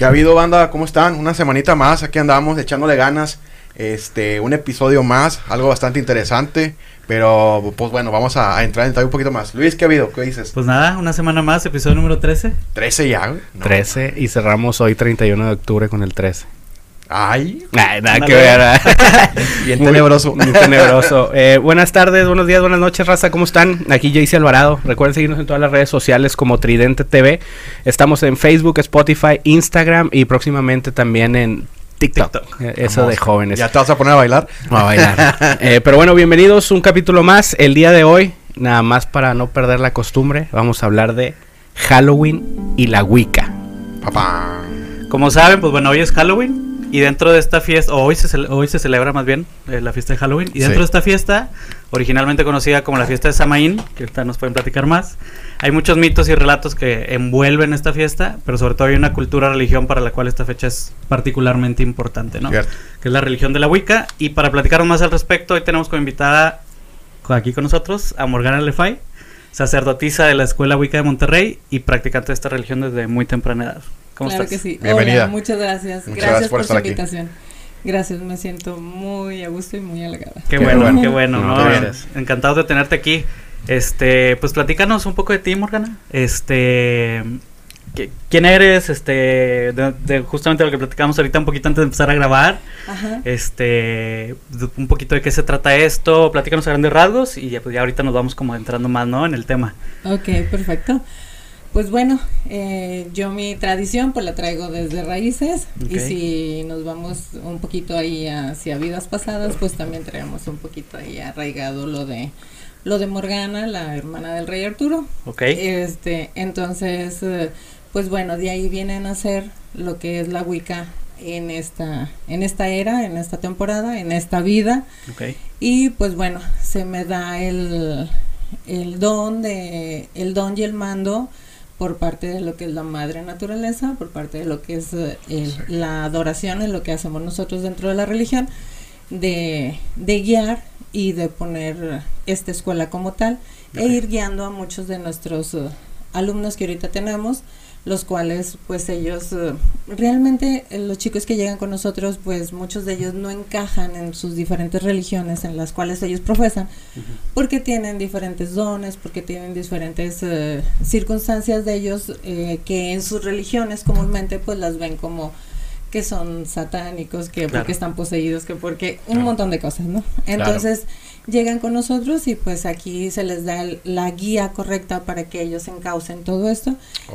¿Qué ha habido, banda? ¿Cómo están? Una semanita más, aquí andamos echándole ganas. Este, un episodio más, algo bastante interesante. Pero, pues bueno, vamos a, a entrar en detalle un poquito más. Luis, ¿qué ha habido? ¿Qué dices? Pues nada, una semana más, episodio número 13. 13 ya, güey. No. 13 y cerramos hoy 31 de octubre con el 13. Ay, Ay, nada que ver. ¿eh? bien Muy- tenebroso. Muy tenebroso. Eh, buenas tardes, buenos días, buenas noches, raza. ¿Cómo están? Aquí Jaycee Alvarado. Recuerden seguirnos en todas las redes sociales como Tridente TV. Estamos en Facebook, Spotify, Instagram y próximamente también en TikTok. TikTok. Eh, Eso de jóvenes. ¿Ya te vas a poner a bailar? A bailar. Eh, pero bueno, bienvenidos un capítulo más. El día de hoy, nada más para no perder la costumbre, vamos a hablar de Halloween y la Wicca. Papá. Como saben, pues bueno, hoy es Halloween. Y dentro de esta fiesta, o hoy se, hoy se celebra más bien eh, la fiesta de Halloween. Y dentro Sí. de esta fiesta, originalmente conocida como la fiesta de Samaín, que ahorita nos pueden platicar más, hay muchos mitos y relatos que envuelven esta fiesta, pero sobre todo hay una cultura religión para la cual esta fecha es particularmente importante, ¿no? Cierto. que es la religión de la Wicca. Y para platicar más al respecto, hoy tenemos como invitada aquí con nosotros a Morgana Lefay, sacerdotisa de la Escuela Wicca de Monterrey y practicante de esta religión desde muy temprana edad. ¿Cómo claro estás? que sí. Bienvenida. Hola, muchas gracias. Muchas gracias, gracias por por, estar su aquí. invitación. Gracias, me siento muy a gusto y muy halagada. Qué, Qué bueno, bueno. qué bueno, No. Encantados de tenerte aquí. Este, pues platícanos un poco de ti, Morgana. Este, ¿qui- ¿quién eres? Este, de, de justamente lo que platicamos ahorita un poquito antes de empezar a grabar. Ajá. Este, un poquito de qué se trata esto, platícanos a grandes rasgos y ya, pues ya ahorita nos vamos como entrando más, ¿no? En el tema. Ok, perfecto. Pues bueno, eh, yo mi tradición pues la traigo desde raíces y si nos vamos un poquito ahí hacia vidas pasadas, pues también traemos un poquito ahí arraigado lo de lo de Morgana, la hermana del rey Arturo. ¿Ok? Este, entonces, eh, pues bueno, de ahí viene a nacer lo que es la Wicca en esta, en esta era, en esta temporada, en esta vida. ok. Y pues bueno, se me da el, el don de, el don y el mando por parte de lo que es la madre naturaleza, por parte de lo que es eh, la adoración, en lo que hacemos nosotros dentro de la religión, de, de guiar y de poner esta escuela como tal e ir guiando a muchos de nuestros eh, alumnos que ahorita tenemos, los cuales pues ellos eh, realmente eh, los chicos que llegan con nosotros pues muchos de ellos no encajan en sus diferentes religiones en las cuales ellos profesan porque tienen diferentes dones, porque tienen diferentes eh, circunstancias de ellos eh, que en sus religiones comúnmente pues las ven como que son satánicos, que Claro. porque están poseídos, que porque un Claro. montón de cosas, ¿no? Entonces llegan con nosotros y pues aquí se les da el- la guía correcta para que ellos encaucen todo esto.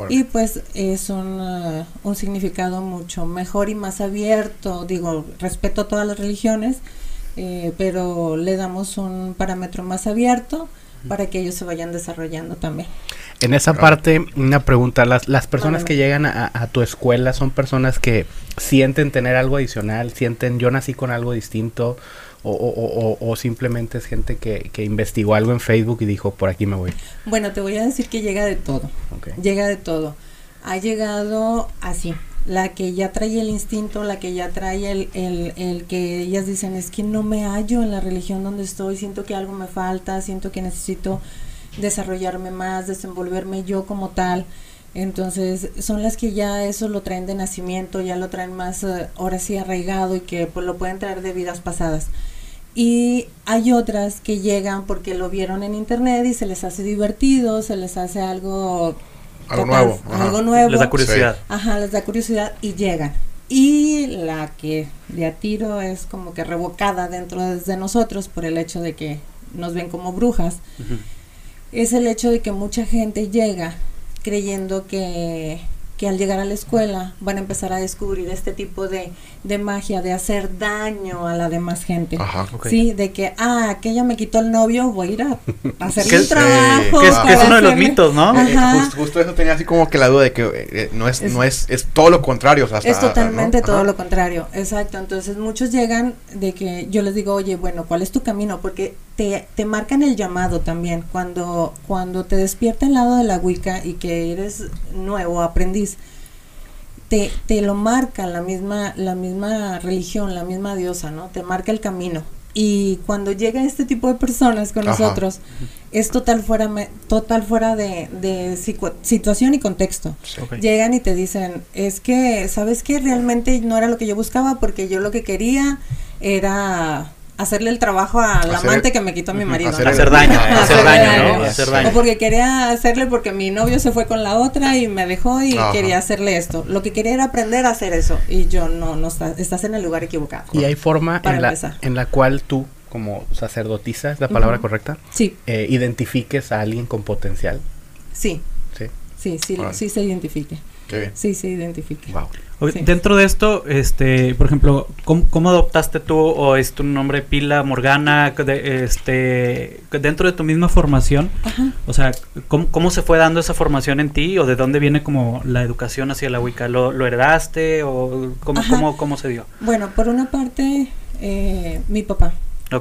Y pues es un, uh, un significado mucho mejor y más abierto, digo, respeto a todas las religiones, eh, pero le damos un parámetro más abierto para que ellos se vayan desarrollando también. En esa parte, una pregunta. Las, las personas que llegan a, a tu escuela son personas que sienten tener algo adicional, sienten yo nací con algo distinto o, o- o- o- simplemente es gente que, que investigó algo en Facebook y dijo por aquí me voy. Bueno, te voy a decir que llega de todo. Llega de todo. Ha llegado así. La que ya trae el instinto, la que ya trae el, el, el que ellas dicen es que no me hallo en la religión donde estoy, siento que algo me falta, siento que necesito desarrollarme más, desenvolverme yo como tal. Entonces son las que ya eso lo traen de nacimiento, ya lo traen más eh, ahora sí arraigado y que pues lo pueden traer de vidas pasadas. Y hay otras que llegan porque lo vieron en internet y se les hace divertido, se les hace algo Algo total- nuevo, ajá. algo nuevo. Les da curiosidad. Ajá, les da curiosidad y llegan. Y la que de a tiro es como que revocada dentro de, de nosotros por el hecho de que nos ven como brujas, es el hecho de que mucha gente llega creyendo que, que al llegar a la escuela van a empezar a descubrir este tipo de, de magia, de hacer daño a la demás gente. Ajá. Ok. Sí, de que, ah, aquella me quitó el novio, voy a ir a hacerle un es- trabajo. Que es, que es para uno de los mitos, ¿no? Eh, justo, justo eso tenía así como que la duda de que eh, eh, no es, Es- no es, es todo lo contrario. o sea, hasta- Es totalmente ¿no? todo lo contrario, exacto. Entonces muchos llegan de que yo les digo, oye, bueno, ¿cuál es tu camino? Porque te, te marcan el llamado también. Cuando, cuando te despierta el lado de la Wicca y que eres nuevo, aprendiz, te, te lo marca la misma, la misma religión, la misma diosa, ¿no? Te marca el camino. Y cuando llega este tipo de personas con Ajá. nosotros, es total fuera, me- total fuera de, de situación y contexto. Ok. Llegan y te dicen, es que, ¿sabes qué? Realmente no era lo que yo buscaba porque yo lo que quería era hacerle el trabajo al Hacer- amante que me quitó a mi marido. hacer ¿no? Hacer daño, eh, hacer daño, ¿no? Hacer O daño. porque quería hacerle porque mi novio se fue con la otra y me dejó y Ajá. quería hacerle esto. Lo que quería era aprender a hacer eso. Y yo, no, no estás, estás en el lugar equivocado. Y hay forma en la, en la cual tú, como sacerdotisa, es la palabra correcta, Sí, eh, identifiques a alguien con potencial. sí, Sí. sí, sí, sí se identifique. Qué bien. Sí se identifique. Wow. Sí. Dentro de esto, este, por ejemplo, ¿cómo, cómo adoptaste tú o es tu nombre Pila Morgana de- este dentro de tu misma formación? Ajá. O sea, ¿cómo, cómo se fue dando esa formación en ti o de dónde viene como la educación hacia la Wicca? ¿Lo, lo heredaste o cómo, cómo, cómo se dio? Bueno, por una parte, eh, mi papá.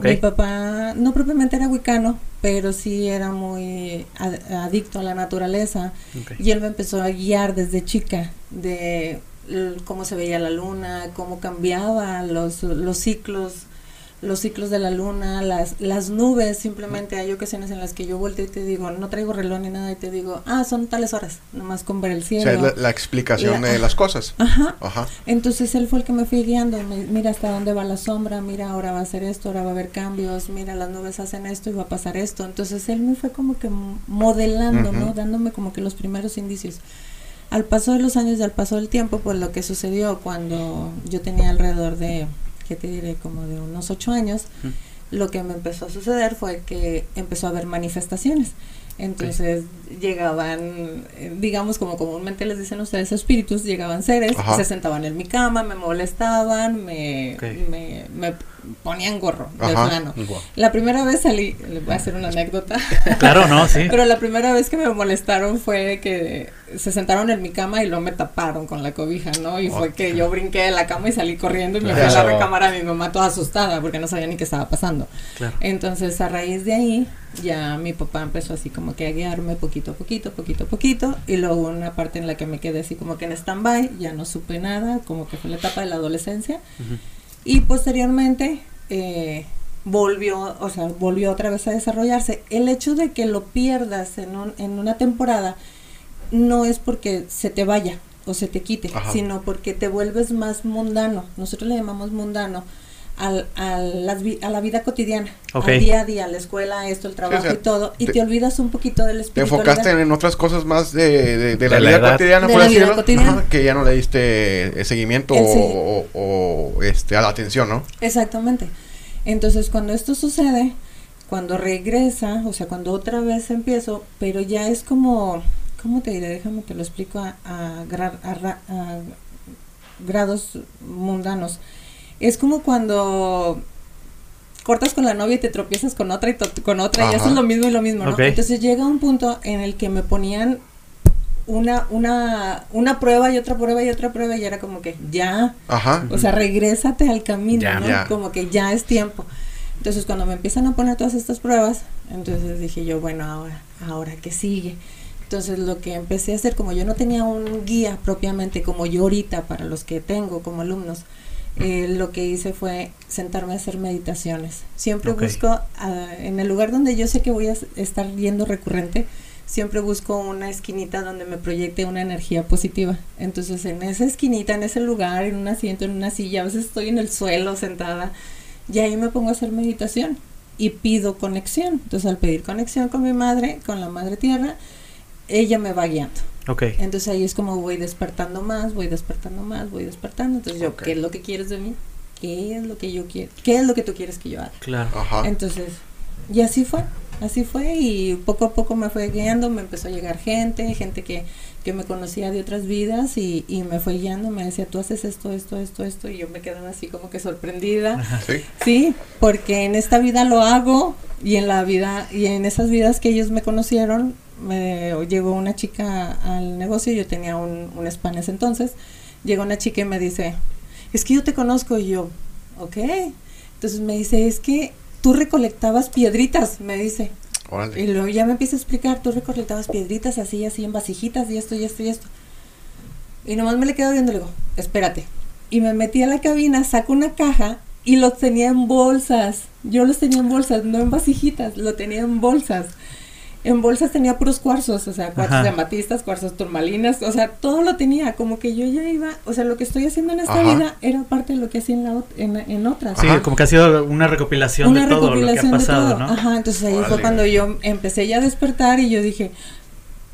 Mi papá no propiamente era wicano, pero sí era muy ad- adicto a la naturaleza. Y él me empezó a guiar desde chica de cómo se veía la luna, cómo cambiaba los, los ciclos, los ciclos de la luna, las, las nubes, simplemente hay ocasiones en las que yo volteo y te digo, no traigo reloj ni nada, y te digo, ah, son tales horas, nomás con ver el O cielo. sea, es la, la explicación La- de las cosas. Ajá. Ajá. Entonces él fue el que me fue guiando, me- mira hasta dónde va la sombra, mira ahora va a hacer esto, ahora va a haber cambios, mira las nubes hacen esto y va a pasar esto. Entonces él me fue como que modelando, ¿no? Dándome como que los primeros indicios. Al paso de los años y al paso del tiempo, pues lo que sucedió cuando yo tenía alrededor de, ¿qué te diré? Como de unos ocho años, lo que me empezó a suceder fue que empezó a haber manifestaciones. Entonces llegaban, eh, digamos como comúnmente les dicen ustedes, espíritus, llegaban seres, Ajá. se sentaban en mi cama, me molestaban, me, me, me ponían gorro de plano. Wow. La primera vez salí, les voy a hacer una anécdota, Claro, ¿no? Sí. pero la primera vez que me molestaron fue que se sentaron en mi cama y luego me taparon con la cobija, ¿no? Y fue que yo brinqué de la cama y salí corriendo y me fui a la Claro. recámara de mi mamá toda asustada porque no sabía ni qué estaba pasando. Claro. Entonces, a raíz de ahí, ya mi papá empezó así como que a guiarme poquito a poquito, poquito a poquito, y luego una parte en la que me quedé así como que en stand-by, ya no supe nada, como que fue la etapa de la adolescencia, y posteriormente eh, volvió, o sea, volvió otra vez a desarrollarse. El hecho de que lo pierdas en, un- en una temporada no es porque se te vaya o se te quite, Ajá. sino porque te vuelves más mundano. Nosotros le llamamos mundano al, al- a la vida cotidiana, Ok. al día a día, la escuela, esto, el trabajo o sea, y todo, y te- te, olvidas un poquito del Te espíritu. enfocaste en, otras cosas más de, de- de la De la vida edad. cotidiana, por decirlo, cotidiana. que ya no le diste eh, seguimiento El o, sí. o- o, este, a la atención, ¿no? Exactamente. Entonces, cuando esto sucede, cuando regresa, o sea, cuando otra vez empiezo, pero ya es como, ¿cómo te diré? Déjame te lo explico a, a gra- a ra- a grados mundanos. Es como cuando cortas con la novia y te tropiezas con otra y con otra y Ajá. haces lo mismo y lo mismo, ¿no? Entonces llega un punto en el que me ponían una, una, una prueba y otra prueba y otra prueba y era como que ya, Ajá. o sea, regrésate al camino, Ya. ¿no? Ya. Como que ya es tiempo. Entonces, cuando me empiezan a poner todas estas pruebas, entonces dije yo, bueno, ahora, ahora qué sigue. Entonces, lo que empecé a hacer, como yo no tenía un guía propiamente como yo ahorita para los que tengo como alumnos, eh, lo que hice fue sentarme a hacer meditaciones. Siempre busco, ah, en el lugar donde yo sé que voy a estar yendo recurrente, siempre busco una esquinita donde me proyecte una energía positiva. Entonces, en esa esquinita, en ese lugar, en un asiento, en una silla, a veces estoy en el suelo sentada, y ahí me pongo a hacer meditación y pido conexión. Entonces, al pedir conexión con mi madre, con la madre tierra, ella me va guiando. Entonces ahí es como voy despertando más, voy despertando más, voy despertando. Entonces yo. ¿qué es lo que quieres de mí? ¿Qué es lo que yo quiero? ¿Qué es lo que tú quieres que yo haga? Claro. Ajá. Entonces, y así fue, así fue y poco a poco me fue guiando, me empezó a llegar gente, gente que, que me conocía de otras vidas y, y me fue guiando, me decía, tú haces esto, esto, esto, esto y yo me quedaba así como que sorprendida. Ajá. Sí. Sí, porque en esta vida lo hago y en la vida y en esas vidas que ellos me conocieron, me llegó una chica al negocio, yo tenía un, un spa en ese entonces, llegó una chica y me dice, es que yo te conozco y yo, ok, entonces me dice, es que tú recolectabas piedritas, me dice, y luego ya me empieza a explicar, tú recolectabas piedritas así, así en vasijitas y esto y esto y esto. Y nomás me le quedo viendo y le digo, espérate. Y me metí a la cabina, saco una caja y los tenía en bolsas. Yo los tenía en bolsas, no en vasijitas, lo tenía en bolsas. En bolsas tenía puros cuarzos, o sea, cuarzos Ajá. de amatistas, cuarzos turmalinas, o sea, todo lo tenía, como que yo ya iba, o sea, lo que estoy haciendo en esta Ajá. vida era parte de lo que hacía en, la, ot- en, en otras. Sí, Ajá. como que ha sido una recopilación Una de todo lo que ha recopilación de pasado, todo. ¿no? Ajá, entonces ahí fue cuando yo empecé ya a despertar y yo dije,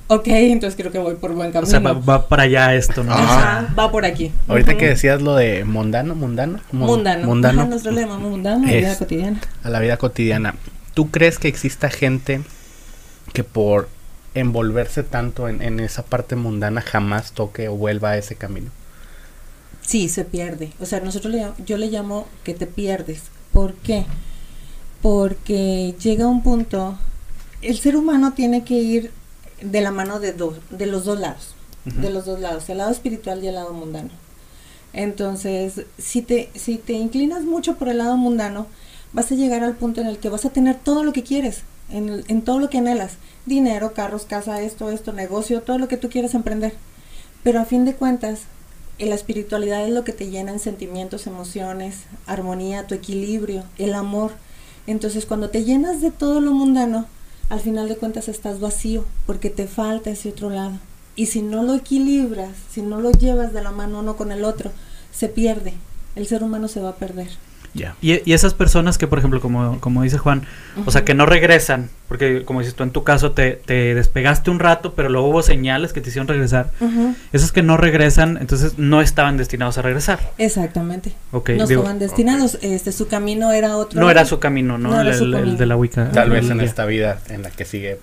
ok, entonces creo que voy por buen O camino. sea, va, va para allá esto, ¿no? Ajá. Ajá, va por aquí. Ahorita que decías lo de mundano, mundano, Mun- Mundano. mundano Ajá, nosotros le llamamos mundano, la vida cotidiana. a la vida cotidiana. ¿Tú crees que exista gente que por envolverse tanto en, en esa parte mundana jamás toque o vuelva a ese camino? Sí, se pierde. O sea, nosotros le, yo le llamo que te pierdes. ¿Por qué? Porque llega un punto, el ser humano tiene que ir de la mano de dos, de los dos lados, de los dos lados, el lado espiritual y el lado mundano. Entonces, si te, si te inclinas mucho por el lado mundano, vas a llegar al punto en el que vas a tener todo lo que quieres, en, todo lo que anhelas, dinero, carros, casa, esto, esto, negocio, todo lo que tú quieras emprender. Pero a fin de cuentas, eh, la espiritualidad es lo que te llena en sentimientos, emociones, armonía, tu equilibrio, el amor. Entonces, cuando te llenas de todo lo mundano, al final de cuentas estás vacío, porque te falta ese otro lado. Y si no lo equilibras, si no lo llevas de la mano uno con el otro, se pierde. El ser humano se va a perder. Ya. Y, y esas personas que, por ejemplo, como, como dice Juan, o sea, que no regresan, porque como dices tú, en tu caso te, te despegaste un rato, pero luego hubo señales que te hicieron regresar. Ujú, Esos que no regresan, entonces no estaban destinados a regresar. Exactamente. Ok, no digo, estaban destinados. Este, su camino era otro. no era su camino, ¿no? No era el, su el- de la Wicca. Tal vez en esta vida en la que sigue.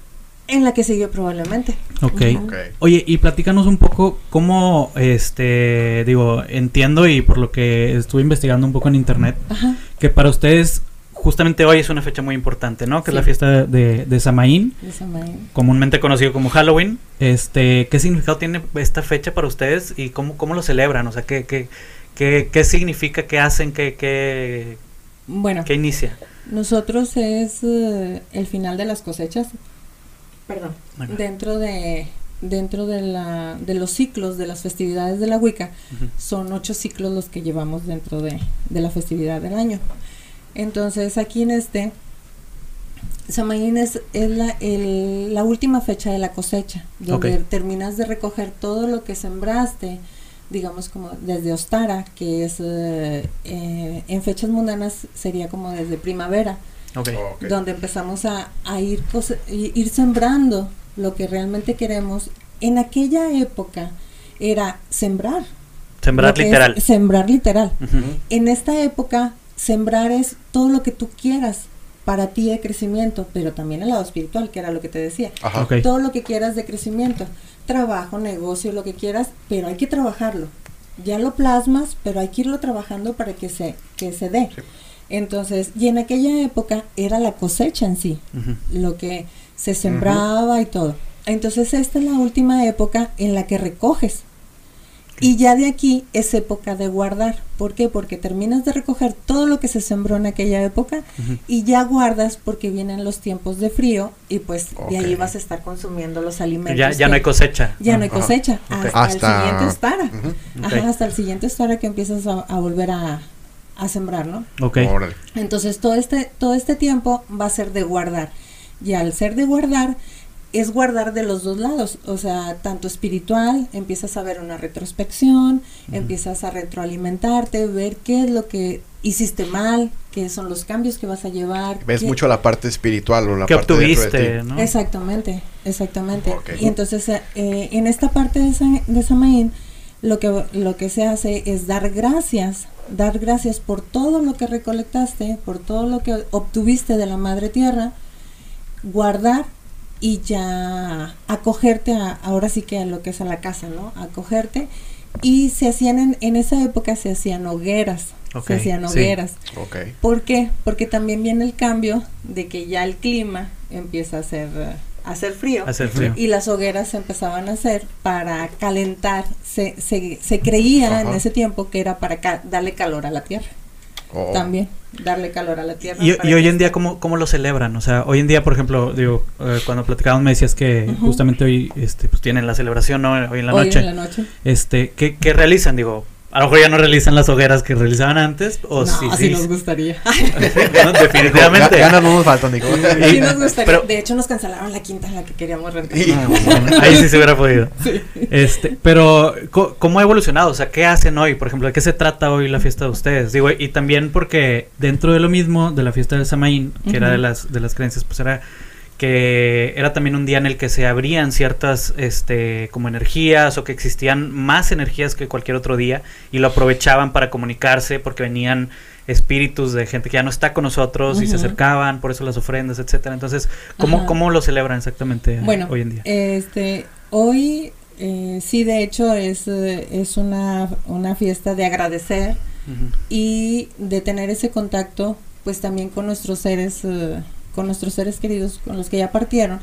En la que siguió probablemente. Ok. Ujú. Ok. Oye, y platícanos un poco cómo, este, digo, entiendo y por lo que estuve investigando un poco en internet, Ajá. que para ustedes justamente hoy es una fecha muy importante, ¿no? Que es la fiesta de, de Samaín, de Samaín. comúnmente conocido como Halloween. Este, ¿qué significado tiene esta fecha para ustedes y cómo, cómo lo celebran? O sea, ¿qué, qué, qué, qué significa, qué hacen, qué, qué, Bueno, qué inicia? nosotros es eh, el final de las cosechas. Perdón. Dentro de dentro de la de los ciclos de las festividades de la Wicca son ocho ciclos los que llevamos dentro de, de la festividad del año. Entonces aquí en este Samaín es, es la, el- la última fecha de la cosecha, donde terminas de recoger todo lo que sembraste, digamos como desde Ostara, que es eh, eh, en fechas mundanas sería como desde primavera, Donde empezamos a, a ir, sembrando lo que realmente queremos. En aquella época era sembrar. Sembrar literal. Sembrar literal. En esta época, sembrar es todo lo que tú quieras para ti de crecimiento, pero también el lado espiritual, que era lo que te decía. Ajá. Todo lo que quieras de crecimiento, trabajo, negocio, lo que quieras, pero hay que trabajarlo. Ya lo plasmas, pero hay que irlo trabajando para que se, que se dé. Sí. Entonces, y en aquella época era la cosecha en sí, lo que se sembraba y todo. Entonces, esta es la última época en la que recoges. Y ya de aquí es época de guardar. ¿Por qué? Porque terminas de recoger todo lo que se sembró en aquella época y ya guardas porque vienen los tiempos de frío y pues de ahí vas a estar consumiendo los alimentos. Ya, ya que- no hay cosecha. Ya no hay cosecha. Hasta, Hasta- el siguiente estara. Ajá, hasta el siguiente estara que empiezas a, a volver a, a sembrar, ¿no? Ok. Órale. Entonces todo este, todo este tiempo va a ser de guardar. Y al ser de guardar, es guardar de los dos lados. O sea, tanto espiritual, empiezas a ver una retrospección, empiezas a retroalimentarte, ver qué es lo que hiciste mal, qué son los cambios que vas a llevar. Ves qué- mucho la parte espiritual o la ¿Qué parte de obtuviste, ti. no? Exactamente, exactamente. Ok. Y entonces eh, en esta parte de, Sa- de Samaín lo que, lo que se hace es dar gracias, dar gracias por todo lo que recolectaste, por todo lo que obtuviste de la madre tierra, guardar y ya acogerte a, ahora sí que a lo que es a la casa, ¿no? Acogerte. Y se hacían en, en esa época se hacían hogueras, se hacían sí. hogueras. ¿Por qué? Porque también viene el cambio de que ya el clima empieza a a hacer frío. Hacer frío. Y las hogueras se empezaban a hacer para calentar. Se, se, se creía en ese tiempo que era para ca- darle calor a la tierra. Oh. También, darle calor a la tierra. Y, hoy en día, ¿cómo, ¿cómo lo celebran? O sea, hoy en día, por ejemplo, digo, eh, cuando platicábamos me decías que justamente hoy este, pues, tienen la celebración, ¿no? Hoy en la Hoy noche. en la noche. Este, ¿qué, qué realizan? Digo, A lo mejor ya no realizan las hogueras que realizaban antes. O no, sí, así sí. nos gustaría. No, definitivamente. Ganas no nos faltan, Nico. Sí nos gustaría. Pero- de hecho, nos cancelaron la quinta en la que queríamos rentar. Y- Ah, bueno, Ahí sí se hubiera podido. Este, pero ¿cómo ha evolucionado? O sea, ¿qué hacen hoy? Por ejemplo, ¿de qué se trata hoy la fiesta de ustedes? Digo, y también porque dentro de lo mismo de la fiesta de Samaín, que era de las de las creencias, pues era que era también un día en el que se abrían ciertas este como energías o que existían más energías que cualquier otro día y lo aprovechaban para comunicarse porque venían espíritus de gente que ya no está con nosotros y se acercaban, por eso las ofrendas, etcétera. Entonces, ¿cómo, Ajá. cómo lo celebran exactamente Bueno, hoy en día? Este, hoy eh, sí, de hecho, es, es una, una fiesta de agradecer y de tener ese contacto, pues también con nuestros seres, eh, con nuestros seres queridos, con los que ya partieron.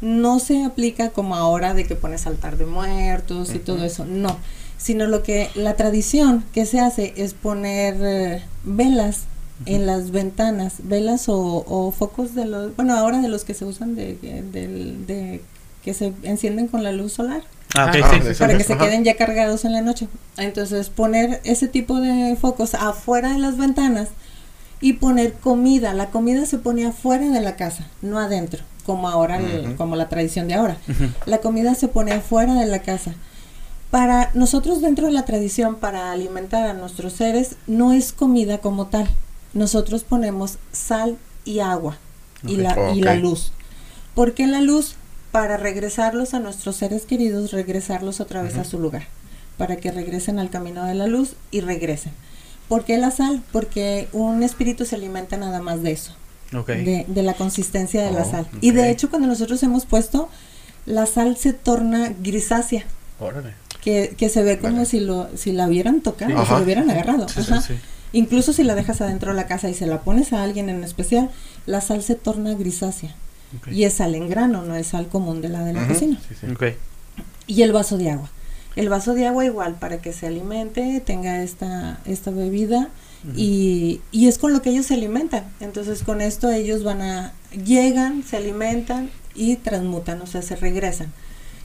No se aplica como ahora de que pones altar de muertos y todo eso, no. Sino lo que la tradición que se hace es poner eh, velas en las ventanas, velas o, o focos de los, bueno, ahora de los que se usan de, de, del- de- que se encienden con la luz solar Ah, Ah, sí. de- para que se Ajá. queden ya cargados en la noche. Entonces poner ese tipo de focos afuera de las ventanas y poner comida. La comida se pone afuera de la casa, no adentro, como ahora, el- como la tradición de ahora. La comida se pone afuera de la casa. Para nosotros dentro de la tradición, para alimentar a nuestros seres, no es comida como tal. Nosotros ponemos sal y agua y, la, y la luz. ¿Por qué la luz? Para regresarlos a nuestros seres queridos, regresarlos otra vez a su lugar. Para que regresen al camino de la luz y regresen. ¿Por qué la sal? Porque un espíritu se alimenta nada más de eso de, de la consistencia de la Oh, sal. Y de hecho, cuando nosotros hemos puesto, la sal se torna grisácea, Órale. que, que se ve como Vale. si lo si la hubieran tocado, Sí. si lo hubieran agarrado. Sí, sí, Ajá. sí. Incluso si la dejas adentro de la casa y se la pones a alguien en especial, la sal se torna grisácea. Ok. Y es sal en grano, no es sal común de la de la cocina. Sí, sí. Ok. Y el vaso de agua. El vaso de agua igual, para que se alimente, tenga esta, esta bebida y, y es con lo que ellos se alimentan. Entonces con esto ellos van a, llegan, se alimentan y transmutan, o sea, se regresan.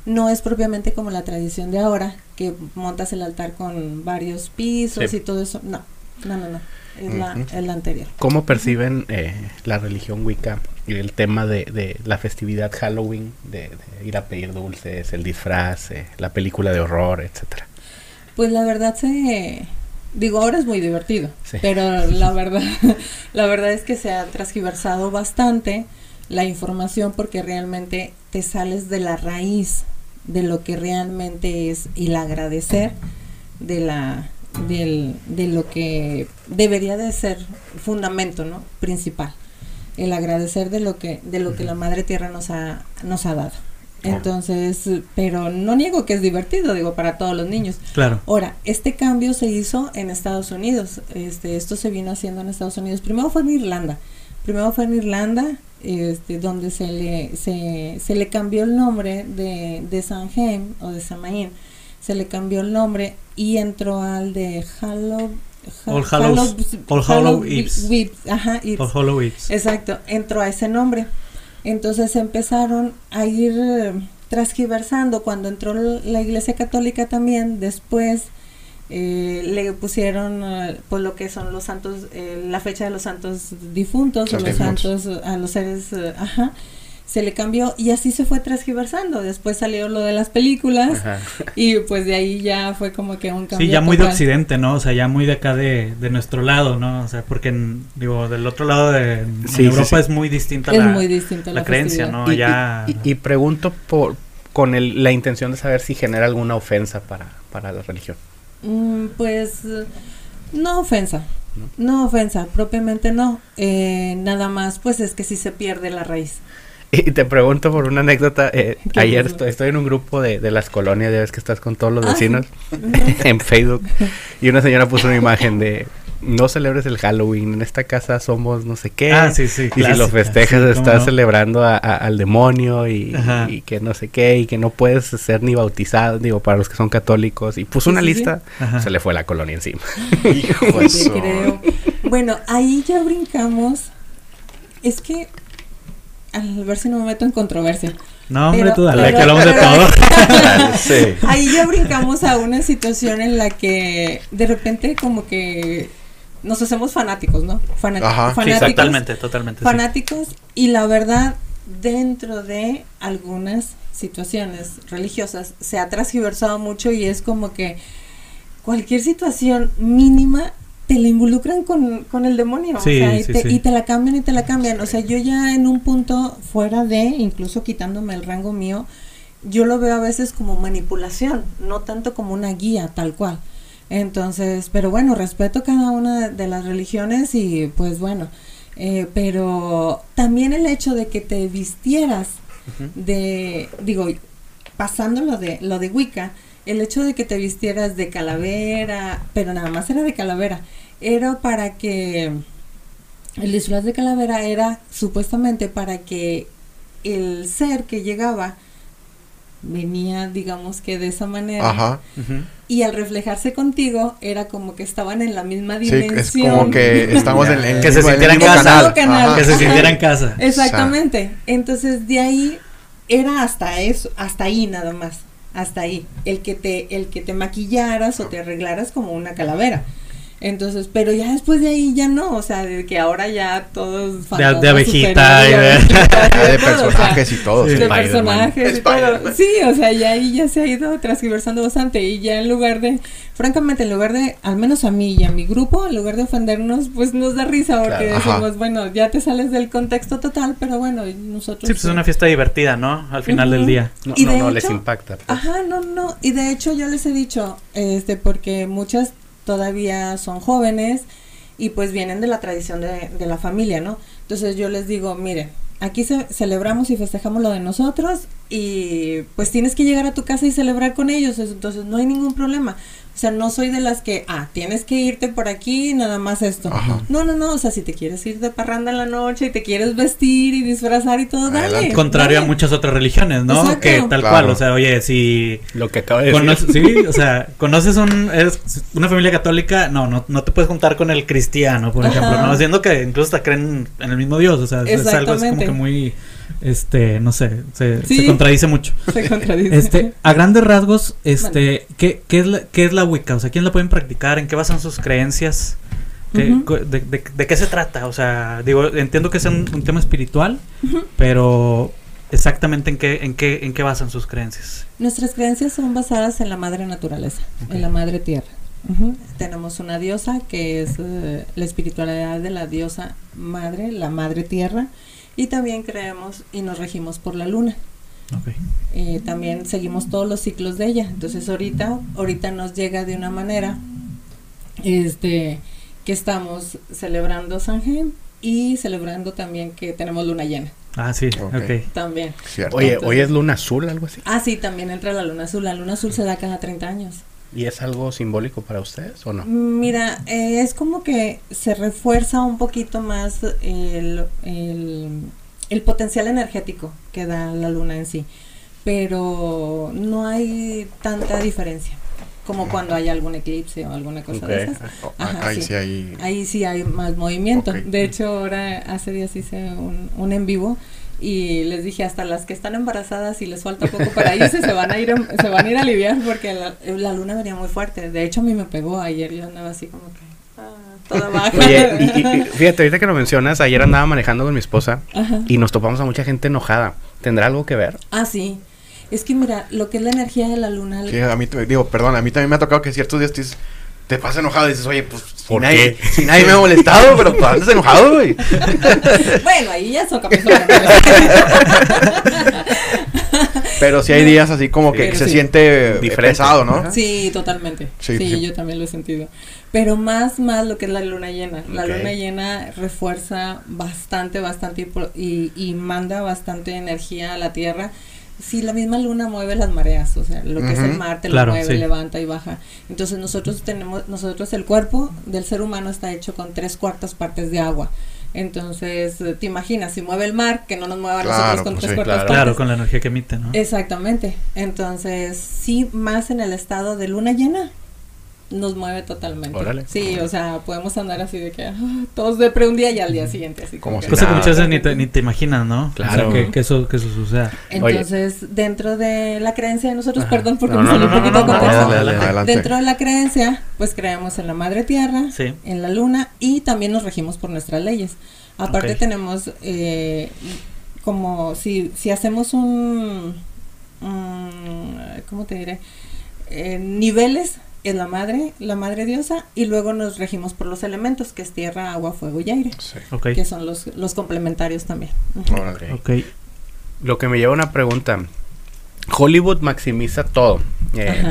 No es propiamente como la tradición de ahora, que montas el altar con varios pisos Sí. y todo eso. No, no, no, no. Es, la, Ujú. es la anterior. ¿Cómo perciben eh, la religión Wicca el tema de, de la festividad Halloween, de, de ir a pedir dulces, el disfraz, eh, la película de horror, etcétera? Pues la verdad se digo ahora es muy divertido, Sí. pero la verdad la verdad es que se ha transgiversado bastante la información porque realmente te sales de la raíz de lo que realmente es y el agradecer de la del, de lo que debería de ser fundamento, ¿no? principal. El agradecer de lo que de lo que la madre tierra nos ha nos ha dado. Entonces, pero no niego que es divertido, digo, para todos los niños. Claro. Ahora, este cambio se hizo en Estados Unidos. Este, esto se vino haciendo en Estados Unidos. Primero fue en Irlanda. Primero fue en Irlanda, este, donde se le, se, se le cambió el nombre de, de Samhain o de Samaín. Se le cambió el nombre y entró al de Hallow, Ha- All Hallows- All Hallow Eves. Eves, Ajá, Eves. Por Hollow Eves. Exacto, entró a ese nombre. Entonces empezaron a ir eh, transgiversando. Cuando entró la Iglesia Católica también, después eh, le pusieron eh, pues lo que son los santos, eh, la fecha de los santos difuntos, o Los difuntos. santos, eh, a los seres, eh, ajá, se le cambió y así se fue transgiversando. Después salió lo de las películas Ajá. y pues de ahí ya fue como que un cambio. Sí, ya muy de occidente, ¿no? O sea, ya muy de acá de, de nuestro lado, ¿no? O sea, porque, en- digo, del otro lado de Sí, sí, Europa sí. es muy distinta Es la, muy distinto la la creencia. ¿no? y, ya... y- y- y pregunto por con el- la intención de saber si genera alguna ofensa para, para la religión. Mm, pues no ofensa, no ofensa, propiamente no. Eh, nada más, pues es que si se pierde la raíz. Y te pregunto por una anécdota. eh, ¿Qué ayer estoy, estoy en un grupo de, de las colonias, ya ves que estás con todos los Ah, vecinos en Facebook. Y una señora puso una imagen de no celebres el Halloween, en esta casa somos no sé qué. Ah, sí, sí, Y si lo festejas sí, estás no. celebrando a- a- al demonio y, que no sé qué, y que no puedes ser ni bautizado, digo, para los que son católicos. Y puso una lista, se le fue la colonia encima. Hijo creo. Bueno, ahí ya brincamos. Es que, a ver si no me meto en controversia, No, hombre, Pero- tú dale, pero- que hablamos de todo. sí. Ahí ya brincamos a una situación en la que de repente como que nos hacemos fanáticos, ¿no? Fana- Ajá. Sí, fanáticos, totalmente, totalmente. sí. fanáticos y la verdad dentro de algunas situaciones religiosas se ha transgiversado mucho y es como que cualquier situación mínima te la involucran con, con el demonio o sea, y, sí, te, sí. y te la cambian y te la cambian. O sea yo ya en un punto fuera de incluso quitándome el rango mío yo lo veo a veces como manipulación no tanto como una guía tal cual. Entonces pero bueno respeto cada una de las religiones y pues bueno eh, pero también el hecho de que te vistieras de, digo, pasando lo de, lo de Wicca, el hecho de que te vistieras de calavera, pero nada más era de calavera, era para que el disfraz de calavera era supuestamente para que el ser que llegaba venía, digamos que de esa manera, Ajá. Y al reflejarse contigo era como que estaban en la misma Sí, dimensión. es como que estamos en, Que se mismo- en casa. canal. Canal. Ajá. Que se sintiera en casa. Exactamente. Entonces de ahí era hasta eso, hasta ahí nada más, hasta ahí, el que te el que te maquillaras o te arreglaras como una calavera. Entonces, pero ya después de ahí ya no, o sea, de que ahora ya todos De- de abejita y de- Ya de todo, o sea, personajes y todo. Sí. de personajes y todo. Sí, o sea, ya ahí ya se ha ido transgiversando bastante y ya en lugar de, francamente, en lugar de, al menos a mí y a mi grupo, en lugar de ofendernos, pues nos da risa porque Claro. Ajá. decimos, bueno, ya te sales del contexto total, pero bueno, y nosotros... Sí, pues es una fiesta divertida, ¿no? Al final del día. No, Y no, de no les hecho- impacta. pues. Ajá, no, no. Y de hecho yo les he dicho, este, porque muchas todavía son jóvenes y pues vienen de la tradición de, la familia, ¿no? Entonces yo les digo, miren, aquí ce- celebramos y festejamos lo de nosotros y pues tienes que llegar a tu casa y celebrar con ellos, es- entonces no hay ningún problema. O sea, no soy de las que, ah, tienes que irte por aquí y nada más esto. Ajá. No, no, no, o sea, si te quieres ir de parranda en la noche y te quieres vestir y disfrazar y todo, dale. Adelante. Contrario a muchas otras religiones, ¿no? Exacto. Que tal Claro. cual, o sea, oye, si Lo que acabo de decir. sí, o sea, conoces un, eres una familia católica, no, no, no te puedes juntar con el cristiano, por Ajá. ejemplo, ¿no? Siendo que incluso hasta creen en el mismo Dios, o sea, es, es algo así como que muy, este, no sé, se, Sí. se contradice mucho. Se contradice. Este, a grandes rasgos, este, ¿qué, qué es la, ¿qué es la Wicca? O sea, ¿quién la pueden practicar? ¿En qué basan sus creencias? ¿Qué- de, de- de qué se trata? O sea, digo, entiendo que es un, un tema espiritual, pero exactamente en qué, en qué, en qué basan sus creencias. Nuestras creencias son basadas en la madre naturaleza, en la madre tierra. Tenemos una diosa que es eh, la espiritualidad de la diosa madre, la madre tierra, y también creemos y nos regimos por la luna. Eh, también seguimos todos los ciclos de ella. Entonces ahorita, ahorita nos llega de una manera, este, que estamos celebrando Samhain y celebrando también que tenemos luna llena. Ah, sí, Ok. También. Cierto. Oye, Entonces- hoy es luna azul, algo así. Ah, sí, también entra la luna azul. La luna azul se da cada 30 años. ¿Y es algo simbólico para ustedes o no? Mira, eh, es como que se refuerza un poquito más el, el, el potencial energético que da la luna en sí, pero no hay tanta diferencia como cuando hay algún eclipse o alguna cosa de esas. Oh, Ajá, ahí sí. sí hay. Ahí sí hay más movimiento. De hecho, ahora hace días hice un, un en vivo y les dije hasta las que están embarazadas y les falta poco para irse se van a ir se van a ir a aliviar porque la, la luna venía muy fuerte. De hecho, a mí me pegó ayer. Yo andaba así como que ah, toda baja. Oye, y, y- y fíjate, ahorita que lo mencionas, ayer andaba manejando con mi esposa Ajá. y nos topamos a mucha gente enojada. ¿Tendrá algo que ver? Ah, sí. Es que mira, lo que es la energía de la luna. Sí, a mí, te- digo, perdón, a mí también me ha tocado que ciertos días te, pasas enojado y dices, oye, pues, si ¿Por nadie, qué? si nadie me ha molestado, pero pues, andas enojado, güey. Bueno, ahí ya son capítulos. Pero sí hay días así como que se sí. siente Diferente. pesado, ¿no? Sí, totalmente. Sí, Sí, sí. yo también lo he sentido. Pero más, más lo que es la luna llena. La luna llena refuerza bastante, bastante y, y manda bastante energía a la Tierra. Sí, la misma luna mueve las mareas, o sea, lo que es el mar te Claro, lo mueve, sí. levanta y baja. Entonces nosotros tenemos, nosotros el cuerpo del ser humano está hecho con tres cuartas partes de agua. Entonces, te imaginas, si mueve el mar, que no nos mueva a Claro, nosotros con pues tres sí, cuartas claro. partes. Claro, con la energía que emite, ¿no? Exactamente. Entonces, sí, más en el estado de luna llena. Nos mueve totalmente. Órale. Sí, o sea, podemos andar así de que ah, todos de pre un día y al día siguiente así Como como si que- Cosa que muchas veces ni te, ni te imaginas, ¿no? Claro. O sea, que, que eso, que eso suceda. Entonces, dentro de la creencia de nosotros, Ajá. perdón porque No, me no, salí no, un poquito no, no, de contexto. dale, dale, dale. Adelante. Dentro de la creencia, pues creemos en la madre tierra, Sí. en la luna y también nos regimos por nuestras leyes. Aparte tenemos eh, como si, si hacemos un, un, ¿cómo te diré? Eh, niveles en la madre, la madre diosa y luego nos regimos por los elementos que es tierra, agua, fuego y aire, Sí. Ok. que son los, los complementarios también. Ujú. Órale. Ok. Lo que me lleva a una pregunta. Hollywood maximiza todo. Eh,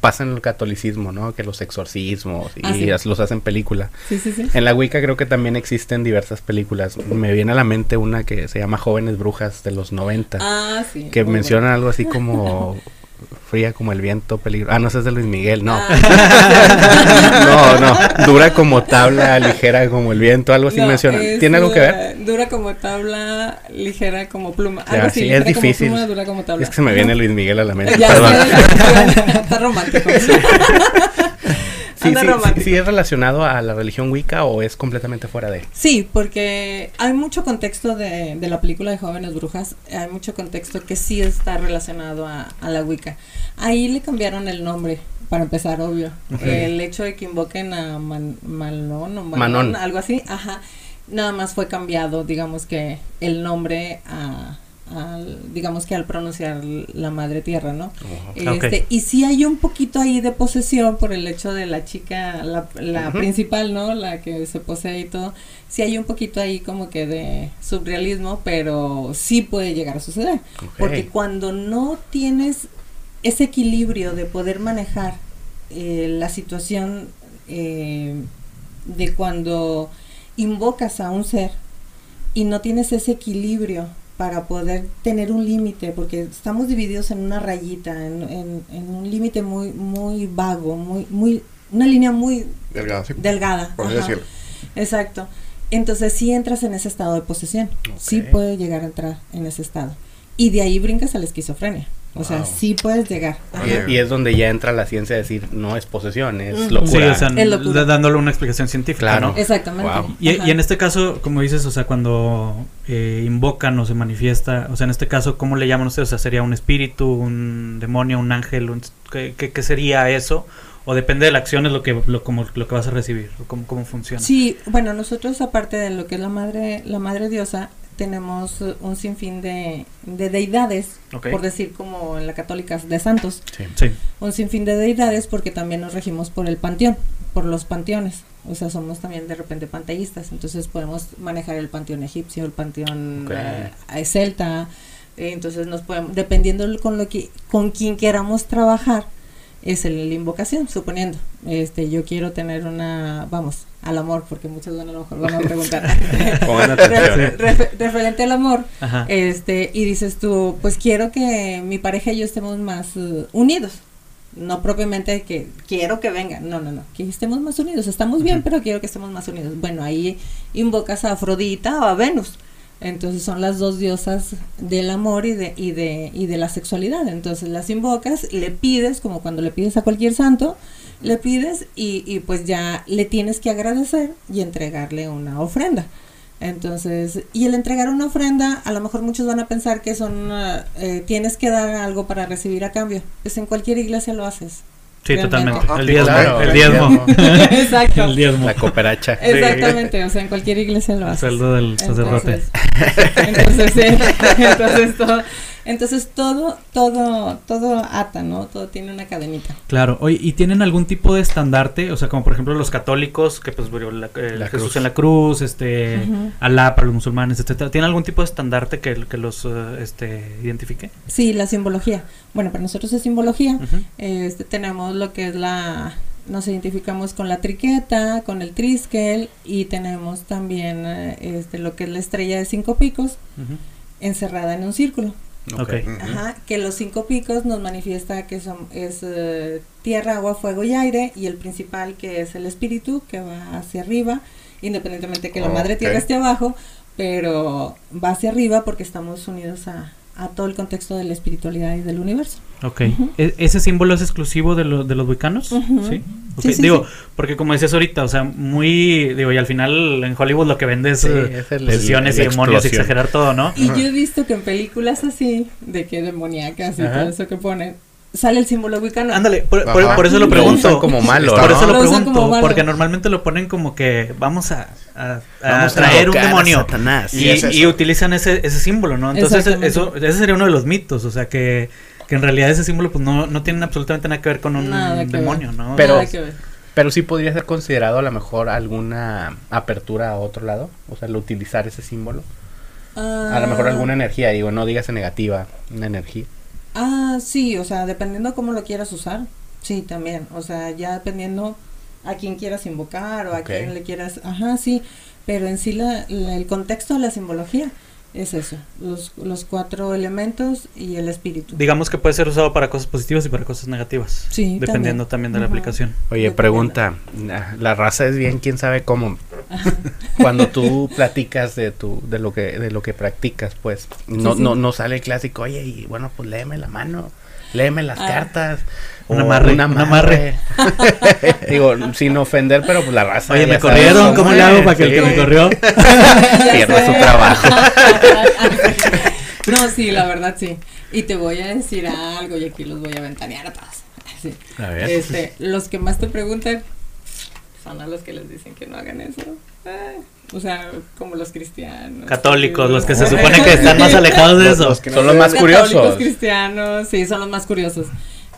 pasa en el catolicismo, ¿no? Que los exorcismos y Ah, sí. los hacen película. Sí, sí, sí. En la Wicca creo que también existen diversas películas. Me viene a la mente una que se llama Jóvenes Brujas de los 90. Ah, sí. que menciona algo así como fría como el viento, peligro. Ah, no, ese es de Luis Miguel, no. Ah. no, no. Dura como tabla, ligera como el viento, algo así No, menciona. ¿Tiene algo que ver? eh, Dura como tabla, ligera como pluma. Ya, Algo así, sí, es como difícil. pluma, dura como tabla. Es que se me viene Luis Miguel a la mente. Ya perdón. está romántico. Sí, Sí, romántico. sí, sí es relacionado a la religión Wicca o es completamente fuera de. Sí, porque hay mucho contexto de, de la película de Jóvenes Brujas, hay mucho contexto que sí está relacionado a, a la Wicca. Ahí le cambiaron el nombre, para empezar, obvio. El hecho de que invoquen a Man- Malón o Manón, Manón. algo así, ajá, nada más fue cambiado, digamos que el nombre a... al- digamos que al pronunciar la madre tierra, ¿no? Este, Y sí hay un poquito ahí de posesión por el hecho de la chica, la, principal, ¿no? La que se posee y todo. Sí hay un poquito ahí como que de surrealismo, pero sí puede llegar a suceder. Porque cuando no tienes ese equilibrio de poder manejar eh, la situación eh, de cuando invocas a un ser y no tienes ese equilibrio para poder tener un límite, porque estamos divididos en una rayita, en, en- en un límite muy, muy vago, muy, muy, una línea muy Delgado, sí. delgada. Por así ajá. decirlo. Exacto. Entonces sí entras en ese estado de posesión. Sí Ok. puede llegar a entrar en ese estado. Y de ahí brincas a la esquizofrenia. O sea, sí puedes llegar. Y, y es donde ya entra la ciencia de decir no es posesión, es locura. Sí, o sea, Es locura. da- dándole una explicación científica, Claro. ¿no? Exactamente. Wow. Y, y en este caso, como dices, o sea, cuando eh, invocan o se manifiesta, o sea, en este caso, ¿cómo le llaman ustedes? O sea, ¿sería un espíritu, un demonio, un ángel? un- ¿qué, qué- qué sería eso? ¿O depende de la acción es lo que, lo, como, lo que vas a recibir? ¿O ¿Cómo, cómo funciona? Sí, bueno, nosotros aparte de lo que es la madre, la madre diosa, tenemos eh, un sinfín de, de deidades, por decir como en la católica de santos, Sí. Sí. un sinfín de deidades porque también nos regimos por el panteón, por los panteones. O sea, somos también de repente panteístas, entonces podemos manejar el panteón egipcio, el panteón Ok. eh, celta, eh, entonces nos podemos, dependiendo con lo que, con quien queramos trabajar, es el, la invocación, suponiendo, este, yo quiero tener una, vamos, al amor, porque muchos van a lo mejor van a preguntar. Refer- refer- referente al amor, Ajá. este, y dices tú, pues quiero que mi pareja y yo estemos más eh, unidos. No propiamente que quiero que venga, no, no, no, que estemos más unidos. Estamos bien, pero quiero que estemos más unidos. Bueno, ahí invocas a Afrodita o a Venus. Entonces son las dos diosas del amor y de, y de, y de la sexualidad. Entonces las invocas, le pides, como cuando le pides a cualquier santo, le pides y, y pues ya le tienes que agradecer y entregarle una ofrenda. Entonces, y el entregar una ofrenda, a lo mejor muchos van a pensar que son, eh, tienes que dar algo para recibir a cambio. Pues en cualquier iglesia lo haces. Sí, realmente. totalmente. El diezmo. claro, el el diezmo. Exacto. el diezmo. La cooperacha. Exactamente, o sea, en cualquier iglesia lo El haces. sueldo del sacerdote. Entonces, entonces, sí, entonces todo, entonces todo, todo, todo ata, ¿no? Todo tiene una cadenita. Claro, oye, ¿y tienen algún tipo de estandarte? O sea, como por ejemplo los católicos, que pues bueno, la- eh, La Jesús cruz. en la cruz, este, Ujú. Alá para los musulmanes, etcétera. ¿Tienen algún tipo de estandarte que, que los eh, este, identifique? Sí, la simbología. Bueno, para nosotros es simbología. Este, tenemos lo que es la, nos identificamos con la triqueta, con el triskel y tenemos también eh, este, lo que es la estrella de cinco picos encerrada en un círculo. Ok. Ujú. Ajá, que los cinco picos nos manifiesta que son es eh, tierra, agua, fuego y aire y el principal que es el espíritu que va hacia arriba, independientemente que la madre tierra esté abajo, pero va hacia arriba porque estamos unidos a, a todo el contexto de la espiritualidad y del universo. Ok. Ujú. ¿E- ¿Ese símbolo es exclusivo de, lo- de los wicanos? Ujú. Sí. Ok, Sí, sí, digo, sí. porque como decías ahorita, o sea, muy, digo, y al final en Hollywood lo que vende es Sí, eh, es el- posesiones el- y demonios y exagerar todo, ¿no? Y yo he visto que en películas así, de que demoníacas y todo eso que ponen, sale el símbolo wicano. Ándale, por, por- Ajá. por eso lo Lo pregunto. usan como malo, Por ¿no? eso lo Lo pregunto, porque normalmente lo ponen como que vamos a, a- a Vamos a traer un demonio. Satanás. Y, Y es eso. y utilizan ese, ese símbolo, ¿no? Entonces, eso, ese sería uno de los mitos, o sea, que, que en realidad ese símbolo pues no, no tiene absolutamente nada que ver con un Nada que demonio, ver. ¿no? Pero- Nada que ver. Pero sí podría ser considerado a lo mejor alguna apertura a otro lado, o sea, el utilizar ese símbolo. A lo mejor Ah, alguna energía, digo, no digas negativa, una energía. Ah, sí, o sea, dependiendo cómo lo quieras usar. Sí, también. O sea, ya dependiendo a quién quieras invocar o a quién le quieras. Ajá, sí. Pero en sí la, la- el contexto de la simbología es eso: los, los cuatro elementos y el espíritu. Digamos que puede ser usado para cosas positivas y para cosas negativas. Sí, Dependiendo también, de la Ajá. aplicación. Oye, pregunta, la raza es bien, quién sabe cómo. Cuando tú platicas de tu, de lo que, de lo que practicas, pues, no, Sí, sí. no, no sale el clásico, oye, y bueno, pues léeme la mano, léeme las Ah. cartas. Un amarre, un amarre. Digo, sin ofender, pero pues la raza. Oye, me corrieron, ¿cómo le hago para que el que me corrió? Sé. su trabajo. no, sí, la verdad sí. Y te voy a decir algo y aquí los voy a ventanear a todos. Sí. A ver. Este, los que más te preguntan son a los que les dicen que no hagan eso. Ay, o sea, como los cristianos. Católicos, los que se supone que están más alejados de eso. los que no Son los más Católicos, curiosos. cristianos, sí, son los más curiosos.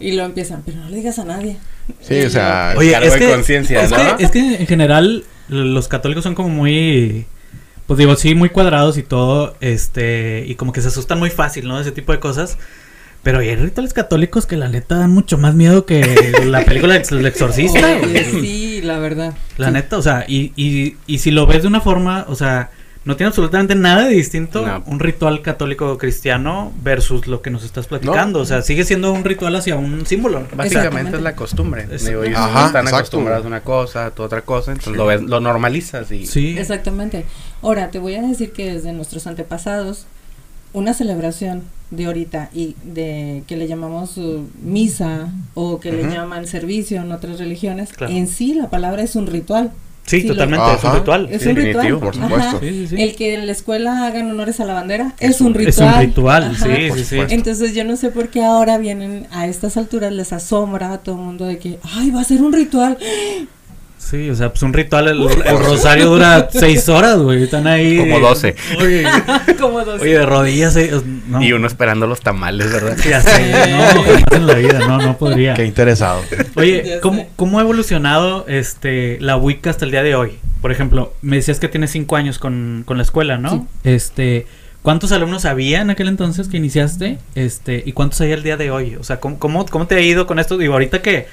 Y lo empiezan, pero no le digas a nadie. Sí, o sea, Oye, cargo de conciencia, es ¿no? que- es que en general los católicos son como muy, pues digo, sí, muy cuadrados y todo, este, y como que se asustan muy fácil, ¿no? Ese tipo de cosas. Pero hay rituales católicos que la neta dan mucho más miedo que la película del exorcista. Oye, güey. sí, la verdad. La Sí. neta, o sea, y, y, y si lo ves de una forma, o sea, no tiene absolutamente nada de distinto No. un ritual católico cristiano versus lo que nos estás platicando. O sea, sigue siendo un ritual hacia un símbolo. Básicamente es la costumbre. Es- Digo, ellos Ajá, están exacto. acostumbrados a una cosa, a otra cosa, entonces lo, ves- lo normalizas y Sí. Exactamente. Ahora, te voy a decir que desde nuestros antepasados, una celebración de ahorita y de que le llamamos uh, misa o que le llaman servicio en otras religiones, Claro. en sí la palabra es un ritual. Sí, totalmente, es un ritual. Es sí. un definitivo, ritual. por supuesto. Sí, sí, sí. El que en la escuela hagan honores a la bandera Es es, un un- ritual. Es un ritual, Ajá. sí, por sí, sí. supuesto. Entonces yo no sé por qué ahora vienen a estas alturas, les asombra a todo el mundo de que, ay, va a ser un ritual. Sí, o sea, pues un ritual, el, el rosario dura seis horas, güey. Están ahí. Como 12. Oye, Como dos. oye, de rodillas, eh, no. y uno esperando los tamales, ¿verdad? Ya sé, no, jamás en la vida, no, no podría. Qué interesado. Oye, ¿cómo. ¿cómo ha evolucionado este la Wicca hasta el día de hoy? Por ejemplo, me decías que tienes cinco años con, con la escuela, ¿no? Sí. Este, ¿cuántos alumnos había en aquel entonces que iniciaste? Este, ¿y cuántos hay el día de hoy? O sea, ¿cómo, cómo, cómo te ha ido con esto? Digo, ahorita que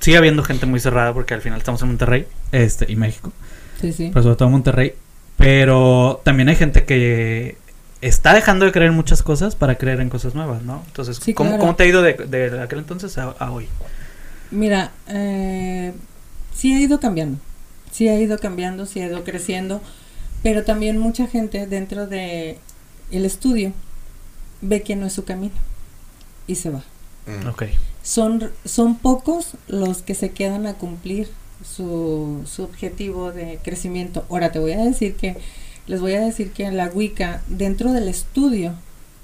sigue habiendo gente muy cerrada porque al final estamos en Monterrey, este, y México, Sí, sí. pero sobre todo Monterrey. Pero también hay gente que está dejando de creer en muchas cosas para creer en cosas nuevas, ¿no? Entonces, Sí, ¿cómo, claro. ¿cómo te ha ido de, de aquel entonces a, a hoy? Mira, eh, sí ha ido cambiando, sí ha ido cambiando, sí ha ido creciendo, pero también mucha gente dentro de el estudio ve que no es su camino y se va. Mm. Ok. Son, son pocos los que se quedan a cumplir su, su objetivo de crecimiento. Ahora te voy a decir que, les voy a decir que la Wicca dentro del estudio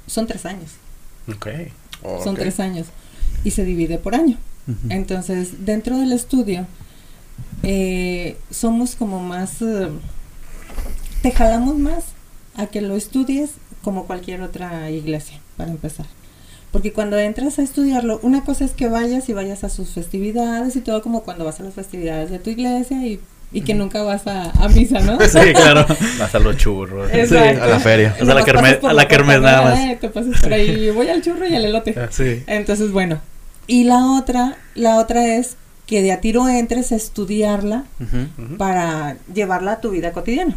son tres años, Ok. son Ok. tres años y se divide por año. Entonces, dentro del estudio, eh, somos como más, eh, te jalamos más a que lo estudies como cualquier otra iglesia, para empezar. Porque cuando entras a estudiarlo, una cosa es que vayas y vayas a sus festividades y todo como cuando vas a las festividades de tu iglesia y, y que nunca vas a, a misa, ¿no? Sí, claro. Vas a los churros. Exacto. a la feria. O sea, la kermés- a la kermés nada más. eh, Te pasas por ahí, voy al churro y al elote. Sí. Entonces, bueno. Y la otra, la otra es que de a tiro entres a estudiarla para llevarla a tu vida cotidiana.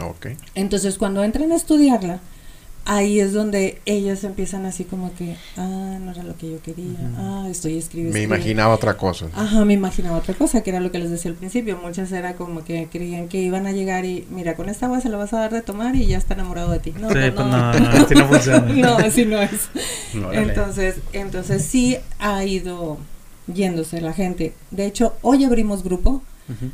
Ok. Entonces, cuando entran a estudiarla, ahí es donde ellos empiezan así como que, ah, no era lo que yo quería, ah, estoy escribiendo. Me imaginaba otra cosa. Ajá, me imaginaba otra cosa, que era lo que les decía al principio. Muchas era como que creían que iban a llegar y, mira, con esta agua se la vas a dar de tomar y ya está enamorado de ti. No, Sí, no, pues no. no, no, así no funciona. no, así no es. Órale. Entonces, entonces sí ha ido yéndose la gente. De hecho, hoy abrimos grupo.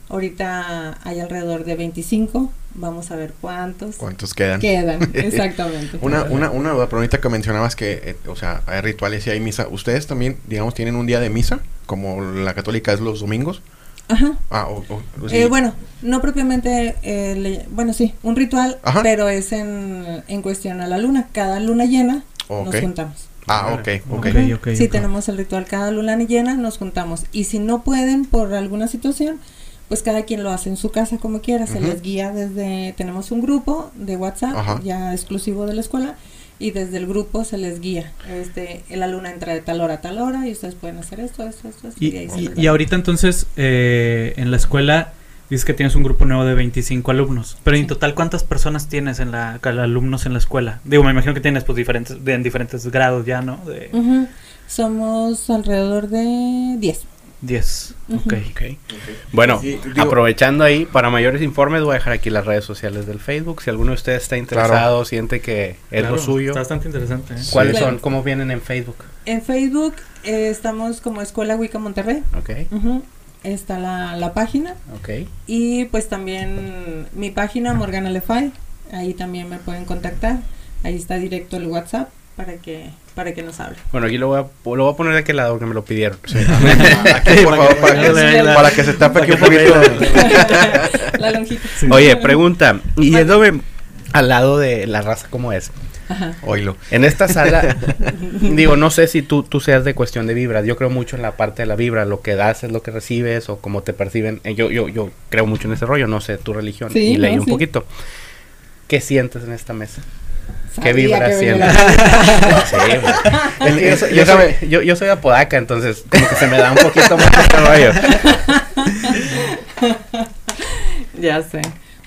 Ahorita hay alrededor de 25. Vamos a ver cuántos ¿Cuántos quedan? quedan. Exactamente. Una, una, una duda, pero ahorita que mencionabas que, eh, o sea, hay rituales y hay misa. ¿Ustedes también, digamos, tienen un día de misa? Como la católica es los domingos. Ajá. Ah, o, o- o sí. Eh, bueno, no propiamente, eh, le- bueno, sí, un ritual, Ajá. pero es en, en cuestión a la luna. Cada luna llena nos juntamos. Ah, ok, ok. Ok, Ujú. ok, sí, tenemos el ritual cada luna llena, nos juntamos. Y si no pueden por alguna situación, pues cada quien lo hace en su casa como quiera. Se les guía desde, tenemos un grupo de WhatsApp Ajá. ya exclusivo de la escuela. Y desde el grupo se les guía. Este, la luna entra de tal hora a tal hora y ustedes pueden hacer esto, esto, esto. esto, Y, ahí se y- y da. ahorita entonces eh, en la escuela dices que tienes un grupo nuevo de 25 alumnos, pero en total cuántas personas tienes en la alumnos en la escuela? Digo, me imagino que tienes pues diferentes de, en diferentes grados ya, ¿no? De. Somos alrededor de 10. 10. Ujú. Ok. Ok. Bueno, Sí, digo- aprovechando ahí, para mayores informes voy a dejar aquí las redes sociales del Facebook. Si alguno de ustedes está interesado, siente que es Claro, lo suyo. Está bastante interesante. ¿eh? ¿Cuáles Claro. son? ¿Cómo vienen en Facebook? En Facebook eh, estamos como Escuela Wicca Monterrey. Ok. Está la, la página. ok. Y pues también mi página Morgana Lefay. Ahí también me pueden contactar. Ahí está directo el WhatsApp para que para que nos hable. Bueno, aquí lo voy a, lo voy a poner de aquel lado que me lo pidieron. Aquí, por favor, para que, Dale, para que se tape aquí un poquito. la longitud. Oye, pregunta, y yéndome al lado de la raza, ¿cómo es? Ajá. Oílo. En esta sala, digo, no sé si tú, tú seas de cuestión de vibras. Yo creo mucho en la parte de la vibra. Lo que das es lo que recibes o cómo te perciben. Eh, Yo, yo, yo creo mucho en ese rollo. No sé tu religión. Sí, y leí no, un sí. poquito. ¿Qué sientes en esta mesa? ¿Qué Sabía vibra que sientes? venía. sí, yo, soy, yo, soy, yo, yo soy apodaca, entonces como que se me da un poquito más este rollo. Ya sé.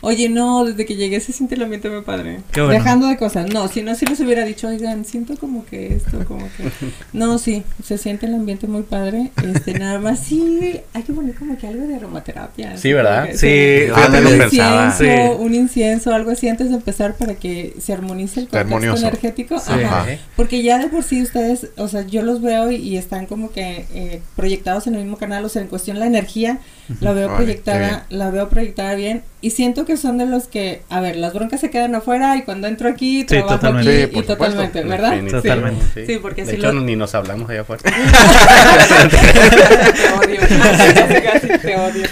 Oye, no, desde que llegué se siente el ambiente muy padre. Qué bueno. Dejando de cosas. No, si no, si les hubiera dicho, oigan, siento como que esto, como que... No, sí, se siente el ambiente muy padre. Este, nada más sí, hay que poner como que algo de aromaterapia. Sí, ¿verdad? que- Sí, Ah, un incienso, Sí. un incienso, algo así antes de empezar para que se armonice el contexto Armonioso. energético. Sí. Ajá. Porque ya de por sí ustedes, o sea, yo los veo y, y están como que eh, proyectados en el mismo canal, o sea, en cuestión la energía, la veo Ay, proyectada, la veo proyectada bien y siento que son de los que, a ver, las broncas se quedan afuera y cuando entro aquí trabajo totalmente. aquí Sí, por y totalmente. ¿verdad? Totalmente. Sí, porque de si hecho, lo- ni nos hablamos allá afuera. te odio, casi, casi te odio.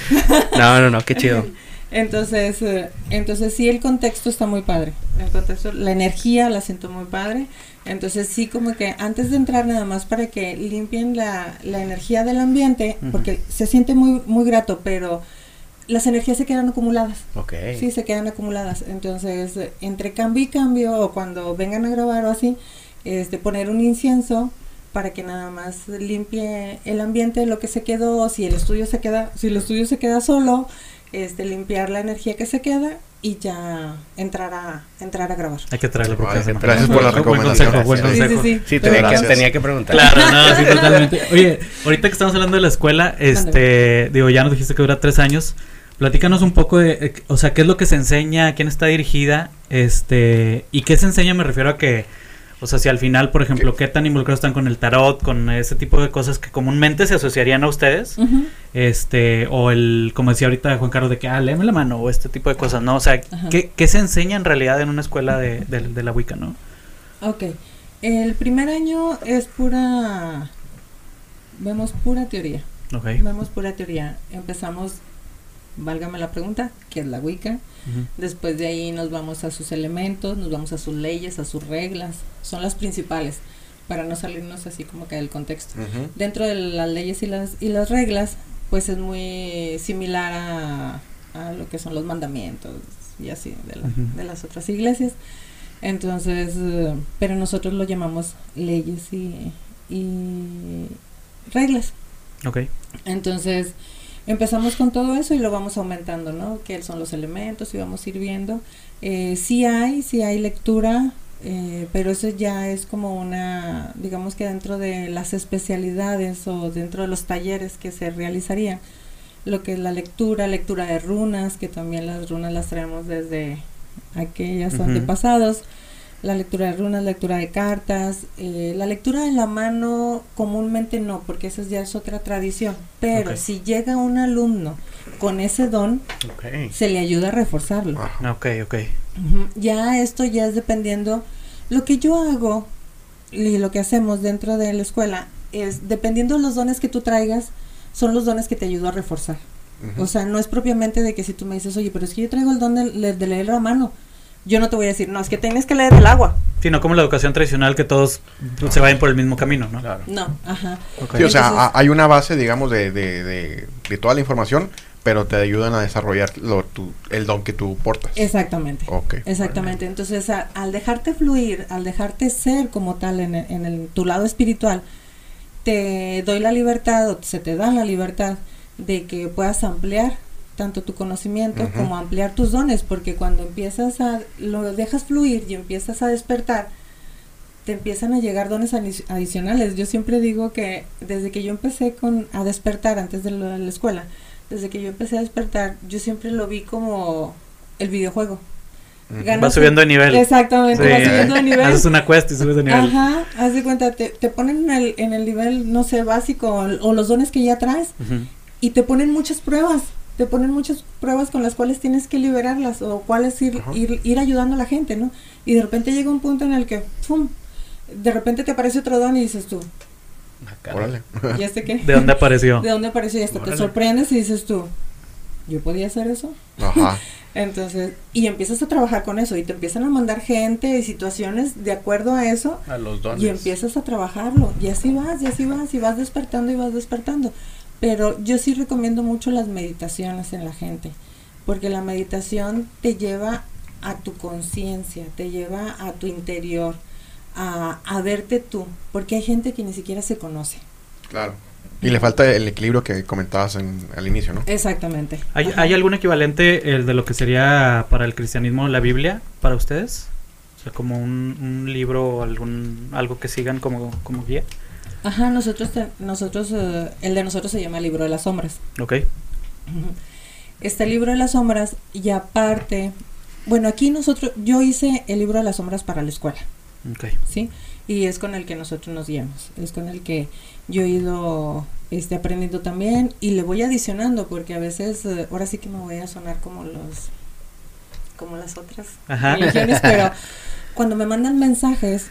No, no, no, qué chido. Entonces, eh, entonces sí el contexto está muy padre. El contexto, la energía la siento muy padre. Entonces sí como que antes de entrar nada más para que limpien la, la energía del ambiente, porque se siente muy muy grato, pero las energías se quedan acumuladas. Ok. Sí, se quedan acumuladas. Entonces, entre cambio y cambio o cuando vengan a grabar o así, este poner un incienso para que nada más limpie el ambiente, lo que se quedó, si el estudio se queda, si el estudio se queda solo, este limpiar la energía que se queda y ya entrar a entrar a grabar. Hay que traerlo por gracias por la Buen recomendación. consejo, buen consejo. Sí, sí, Sí, sí. tenía que, Gracias. tenía que preguntar. Claro, no, sí, totalmente. Oye, ahorita que estamos hablando de la escuela, este, digo, ya nos dijiste que dura tres años. Platícanos un poco de, eh, o sea, qué es lo que se enseña, a quién está dirigida, este, y qué se enseña, me refiero a que, o sea, si al final, por ejemplo, qué tan involucrados están con el tarot, con ese tipo de cosas que comúnmente se asociarían a ustedes, este, o el, como decía ahorita Juan Carlos, de que, ah, léeme la mano, o este tipo de cosas, ¿no? O sea. ¿qué, qué se enseña en realidad en una escuela de, de, de la Wicca, no? Ok. El primer año es pura vemos pura teoría. Ok. Vemos pura teoría. Empezamos válgame la pregunta, ¿qué es la Wicca? Después de ahí nos vamos a sus elementos, nos vamos a sus leyes, a sus reglas. Son las principales para no salirnos así como que del contexto. Dentro de las leyes y las, y las reglas, pues es muy similar a, a lo que son los mandamientos y así de, la- de las otras iglesias. Entonces, eh, pero nosotros lo llamamos leyes y, y reglas. Ok. Entonces, empezamos con todo eso y lo vamos aumentando, ¿no? Que son los elementos y vamos a ir viendo. Eh, sí hay, sí hay lectura, eh, pero eso ya es como una, digamos que dentro de las especialidades o dentro de los talleres que se realizarían, lo que es la lectura, lectura de runas, que también las runas las traemos desde aquellos Ujú. antepasados. La lectura de runas, lectura de cartas, eh, la lectura de la mano comúnmente no, porque esa ya es otra tradición, pero si llega un alumno con ese don, se le ayuda a reforzarlo. Ok, ok. Ya esto ya es dependiendo, lo que yo hago y lo que hacemos dentro de la escuela es, dependiendo de los dones que tú traigas, son los dones que te ayudo a reforzar. O sea, no es propiamente de que si tú me dices, oye, pero es que yo traigo el don de, de leer la mano, yo no te voy a decir, no, es que tienes que leer el agua. Sí, no como la educación tradicional que todos se vayan por el mismo camino, ¿no? Claro. No, ajá. Sí, o sea, Entonces- hay una base, digamos, de, de, de, de toda la información, pero te ayudan a desarrollar lo, tu, el don que tú portas. Exactamente. Ok. Exactamente. Entonces, a- al dejarte fluir, al dejarte ser como tal en, el- en el- tu lado espiritual, te doy la libertad o se te da la libertad de que puedas ampliar tanto tu conocimiento como ampliar tus dones, porque cuando empiezas a, lo dejas fluir y empiezas a despertar, te empiezan a llegar dones adicionales. Yo siempre digo que desde que yo empecé con, a despertar antes de lo de la escuela, desde que yo empecé a despertar, yo siempre lo vi como el videojuego. Ganas Vas subiendo de nivel. Exactamente, Sí. subiendo de nivel. Haces una quest y subes de nivel. Ajá, haz de cuenta, te, te ponen en el, en el nivel, no sé, básico o, o los dones que ya traes y te ponen muchas pruebas, te ponen muchas pruebas con las cuales tienes que liberarlas o cuáles ir, Ajá. ir, ir ayudando a la gente, ¿no? Y de repente llega un punto en el que, ¡pum! De repente te aparece otro don y dices tú, Ah. Órale. ¿y este qué? ¿De dónde apareció? ¿De dónde apareció? Y hasta te sorprendes y dices tú, ¿yo podía hacer eso? Ajá. Entonces, y empiezas a trabajar con eso y te empiezan a mandar gente y situaciones de acuerdo a eso A los dones. y empiezas a trabajarlo y así vas, y así vas, y vas despertando y vas despertando. Pero yo sí recomiendo mucho las meditaciones en la gente, porque la meditación te lleva a tu conciencia, te lleva a tu interior, a, a verte tú, porque hay gente que ni siquiera se conoce. Claro. Y le falta el equilibrio que comentabas en, al inicio, ¿no? Exactamente. ¿Hay, hay algún equivalente el de lo que sería para el cristianismo la Biblia para ustedes? O sea, como un, un libro o algún, algo que sigan como, como guía. Ajá, nosotros, te- nosotros eh, el de nosotros se llama Libro de las Sombras. Ok. Este libro de las sombras y aparte, bueno, aquí nosotros, yo hice el libro de las sombras para la escuela, Ok. ¿sí? Y es con el que nosotros nos guiamos, es con el que yo he ido este, aprendiendo también y le voy adicionando porque a veces, eh, ahora sí que me voy a sonar como los, como las otras Ajá. religiones, pero cuando me mandan mensajes,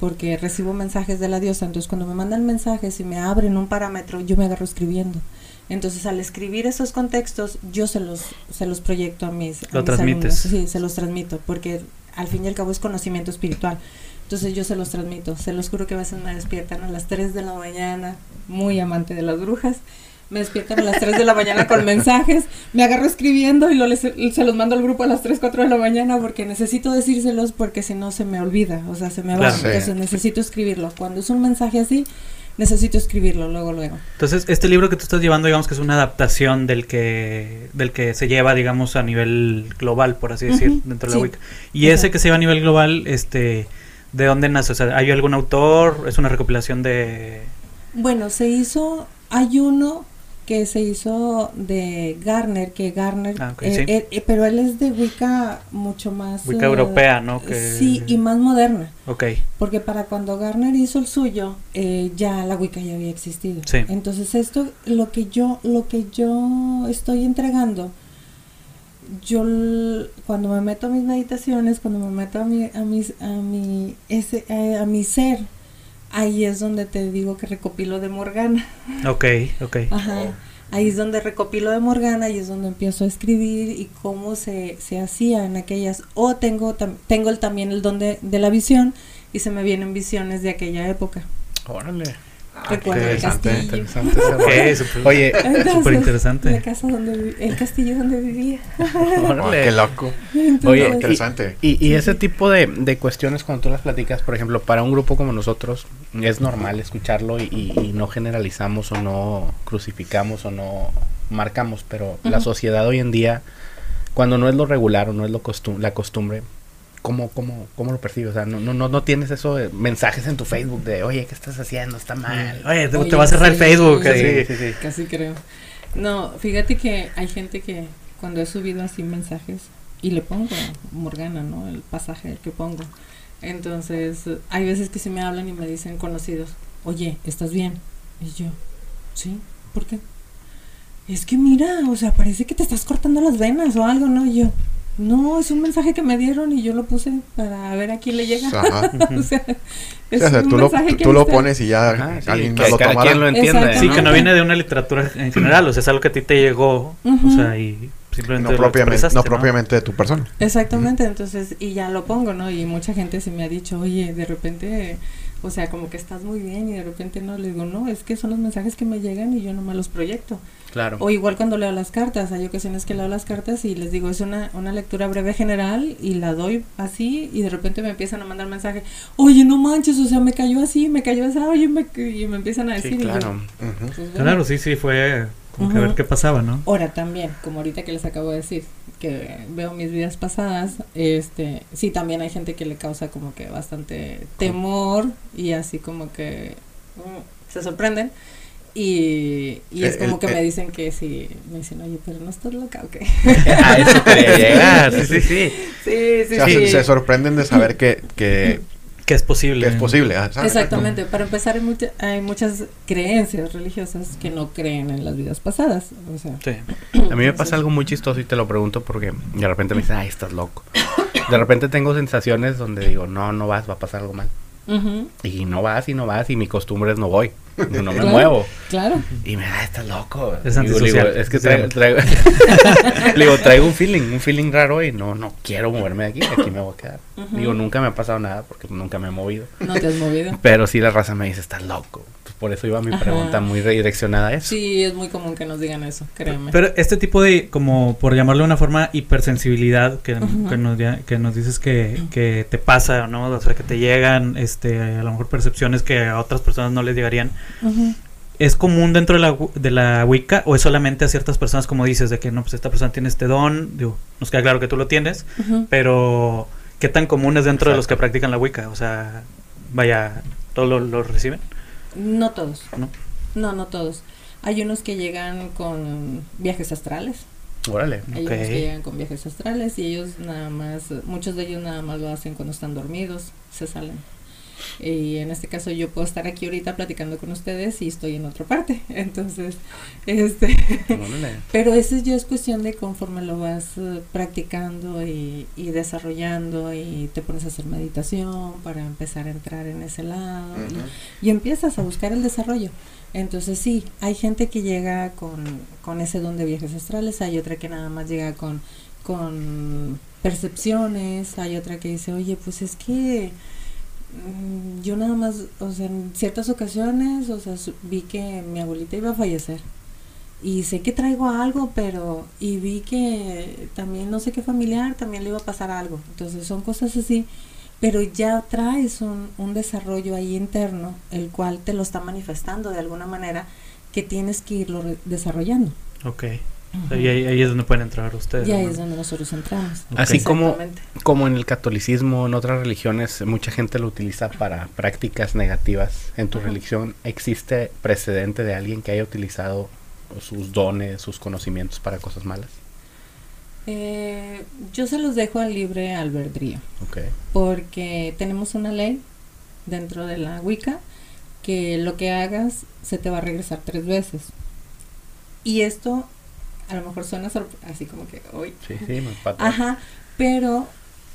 porque recibo mensajes de la diosa, entonces cuando me mandan mensajes y me abren un parámetro, yo me agarro escribiendo. Entonces al escribir esos contextos, yo se los, se los proyecto a mis, a Lo mis transmites. alumnos. Sí, se los transmito, porque al fin y al cabo es conocimiento espiritual. Entonces yo se los transmito, se los juro que a veces me despiertan a las 3 de la mañana, muy amante de las brujas, me despiertan a las 3 de la mañana con mensajes, me agarro escribiendo y lo les- se los mando al grupo a las 3, 4 de la mañana porque necesito decírselos porque si no se me olvida, o sea, se me va. Claro. Sí. Entonces necesito escribirlo. Cuando es un mensaje así, necesito escribirlo luego, luego. Entonces, este libro que tú estás llevando, digamos que es una adaptación del que del que se lleva, digamos, a nivel global, por así decir, dentro de sí. la Wicca. Y ese que se lleva a nivel global, este, ¿de dónde nace? O sea, ¿hay algún autor? ¿Es una recopilación de...? Bueno, se hizo, hay uno que se hizo de Garner, que Garner, Ah, ok, eh, sí. eh, eh, pero él es de Wicca mucho más... Wicca eh, europea, ¿no? Que- Sí, y más moderna. Ok, Porque para cuando Garner hizo el suyo, eh, ya la Wicca ya había existido. Sí. Entonces esto, lo que yo, lo que yo estoy entregando, yo cuando me meto a mis meditaciones, cuando me meto a mi, a mis, a mi, ese, a mi ser, ahí es donde te digo que recopilo de Morgana. ok, ok. Ajá. Ahí es donde recopilo de Morgana y es donde empiezo a escribir y cómo se, se hacía en aquellas. O tengo, tam- tengo el, también el don de, de la visión y se me vienen visiones de aquella época. Órale. Recuerdo el interesante, castillo. Oye, Súper interesante. La casa donde el castillo donde vivía. Oh, órale. qué loco. Entonces, Oye, Interesante. Y, y ese tipo de, de cuestiones cuando tú las platicas, por ejemplo, para un grupo como nosotros, es normal escucharlo y, y- y no generalizamos o no crucificamos o no marcamos, pero la sociedad hoy en día, cuando no es lo regular o no es lo costum- la costumbre, ¿cómo, cómo, ¿cómo lo percibes? O sea, no, no, no, no tienes eso de mensajes en tu Facebook de, oye, ¿qué estás haciendo? Está mal. Oye, te, Oye, te va a cerrar el sí. Facebook. Sí, así. sí, sí. Casi creo. No, fíjate que hay gente que cuando he subido así mensajes y le pongo Morgana, ¿no? El pasaje que pongo. Entonces, hay veces que sí me hablan y me dicen conocidos, oye, ¿estás bien? Y yo, sí, ¿por qué? Es que mira, o sea, parece que te estás cortando las venas o algo, ¿no? Y yo, no, es un mensaje que me dieron y yo lo puse para ver a quién le llega. Ajá. o sea, Sí, es o sea, un tú lo, mensaje que tú lo pones y ya Ajá, sí, alguien que lo cada quien lo entiende. Exacto. Sí, que no viene de una literatura en general, o sea, es algo que a ti te llegó, o sea, y simplemente No lo propiamente, no propiamente de tu persona. Exactamente, entonces, y ya lo pongo, ¿no? Y mucha gente se me ha dicho, oye, de repente, o sea, como que estás muy bien y de repente no, le digo, no, es que son los mensajes que me llegan y yo nomás los proyecto. Claro. O igual cuando leo las cartas, hay ocasiones que leo las cartas y les digo, es una, una lectura breve general y la doy así y de repente me empiezan a mandar mensaje, oye, no manches, o sea, me cayó así, me cayó así, oye, me, y me empiezan a decir. Sí, y yo, claro. Ujú. pues, bueno. Claro, sí, sí, fue como que a ver qué pasaba, ¿no? Ahora también, como ahorita que les acabo de decir, que veo mis vidas pasadas, este, sí también hay gente que le causa como que bastante temor y así como que mm, se sorprenden y, y es Eh, como el- que eh. me dicen que sí, me dicen, oye, pero no estás loca o qué. a eso quería llegar. Sí, sí, sí. sí, sí, O sea, sí. se, se sorprenden de saber que, que, Que es posible. que es posible. ah, ¿sabes? Exactamente, para empezar hay, mucha- hay muchas creencias religiosas que no creen en las vidas pasadas, o sea, Sí. A mí me pasa algo muy chistoso y te lo pregunto porque de repente me dicen, ay, estás loco. De repente tengo sensaciones donde digo, no, no vas, va a pasar algo mal. Y no vas y no vas y mi costumbre es no voy. No me Claro. muevo. claro, Y me da, estás loco. Es Digo, digo, antisocial. es que traigo, traigo, le digo, traigo un feeling, un feeling raro y no, no quiero moverme de aquí, aquí me voy a quedar. Digo, nunca me ha pasado nada porque nunca me he movido. no te has movido. Pero sí la raza me dice, estás loco. Pues por eso iba mi Ajá. pregunta muy redireccionada a eso. Sí, es muy común que nos digan eso, créeme. Pero este tipo de, como por llamarlo de una forma, hipersensibilidad que, que, nos, que nos dices que, que te pasa, ¿no? O sea, que te llegan, este, a lo mejor percepciones que a otras personas no les llegarían. ¿Es común dentro de la, de la Wicca o es solamente a ciertas personas como dices de que no, pues esta persona tiene este don? Digo, nos queda claro que tú lo tienes, pero ¿qué tan común es dentro de los que practican la Wicca? O sea, vaya, ¿todos lo, lo reciben? No todos. ¿No? No, no todos. Hay unos que llegan con viajes astrales. Órale. Hay unos que llegan con viajes astrales y ellos nada más, muchos de ellos nada más lo hacen cuando están dormidos, se salen. Y en este caso yo puedo estar aquí ahorita platicando con ustedes y estoy en otra parte. Entonces, este. Pero eso ya es cuestión de conforme lo vas eh, practicando y, y desarrollando y te pones a hacer meditación para empezar a entrar en ese lado y- y, empiezas a buscar el desarrollo. Entonces sí, hay gente que llega con, con ese don de viajes astrales, hay otra que nada más llega con, con percepciones, hay otra que dice, oye, pues es que yo nada más, o sea, en ciertas ocasiones, o sea, vi que mi abuelita iba a fallecer y sé que traigo algo, pero y vi que también no sé qué familiar también le iba a pasar algo. Entonces son cosas así, pero ya traes un, un desarrollo ahí interno, el cual te lo está manifestando de alguna manera que tienes que irlo desarrollando. Ok. Y ahí, ahí es donde pueden entrar ustedes. Y ahí ¿no? es donde nosotros entramos. Así como, como en el catolicismo, en otras religiones, mucha gente lo utiliza para prácticas negativas. En tu religión, ¿existe precedente de alguien que haya utilizado sus dones, sus conocimientos para cosas malas? Eh, yo se los dejo al libre albedrío. Porque tenemos una ley dentro de la Wicca que lo que hagas se te va a regresar tres veces. Y esto a lo mejor suena así como que hoy. Sí, sí, me pata. Ajá, pero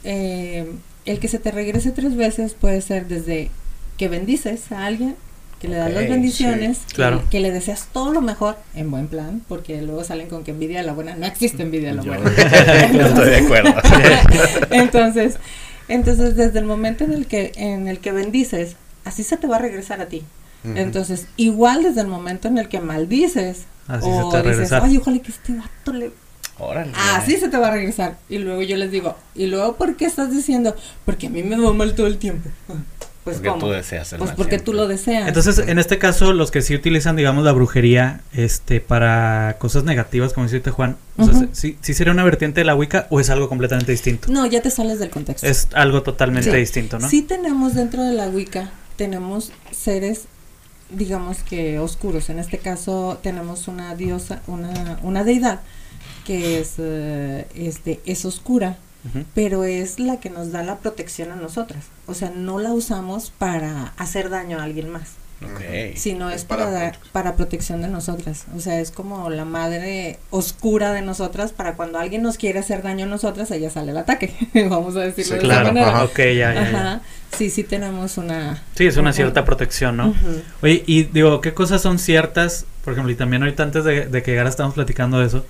eh, el que se te regrese tres veces puede ser desde que bendices a alguien, que le das las bendiciones, sí, que- claro. que, le deseas todo lo mejor en buen plan, porque luego salen con que envidia a la buena, no existe envidia a la Yo buena. no estoy de acuerdo. entonces, entonces desde el momento en el que en el que bendices, así se te va a regresar a ti. Entonces, igual desde el momento en el que maldices Así o se te va a dices, regresar. ay, ojalá que este vato le Órale. así se te va a regresar. Y luego yo les digo, ¿y luego por qué estás diciendo? Porque a mí me va mal todo el tiempo. Pues porque ¿cómo? tú deseas el Pues porque siempre. tú lo deseas. Entonces, en este caso, los que sí utilizan, digamos, la brujería, este, para cosas negativas, como dice Juan, o sea, Ujú. ¿sí, sí sería una vertiente de la Wicca o es algo completamente distinto? no, ya te sales del contexto. Es algo totalmente Sí. distinto, ¿no? Sí tenemos dentro de la Wicca, tenemos seres, digamos que oscuros. En este caso tenemos una diosa, una, una deidad que es, eh, este, es oscura pero es la que nos da la protección a nosotras. O sea, no la usamos para hacer daño a alguien más, Ok. sino es, Es para, para dar- para protección de nosotras. O sea, es como la madre oscura de nosotras para cuando alguien nos quiere hacer daño a nosotras, ella sale al ataque. Vamos a decirlo Sí, de claro, esa manera. ajá. Ok, ya, ya. Sí, sí tenemos una... Sí, es una cierta protección, ¿no? Oye, y digo, ¿qué cosas son ciertas? Por ejemplo, y también ahorita antes de, de que llegara estamos platicando de eso.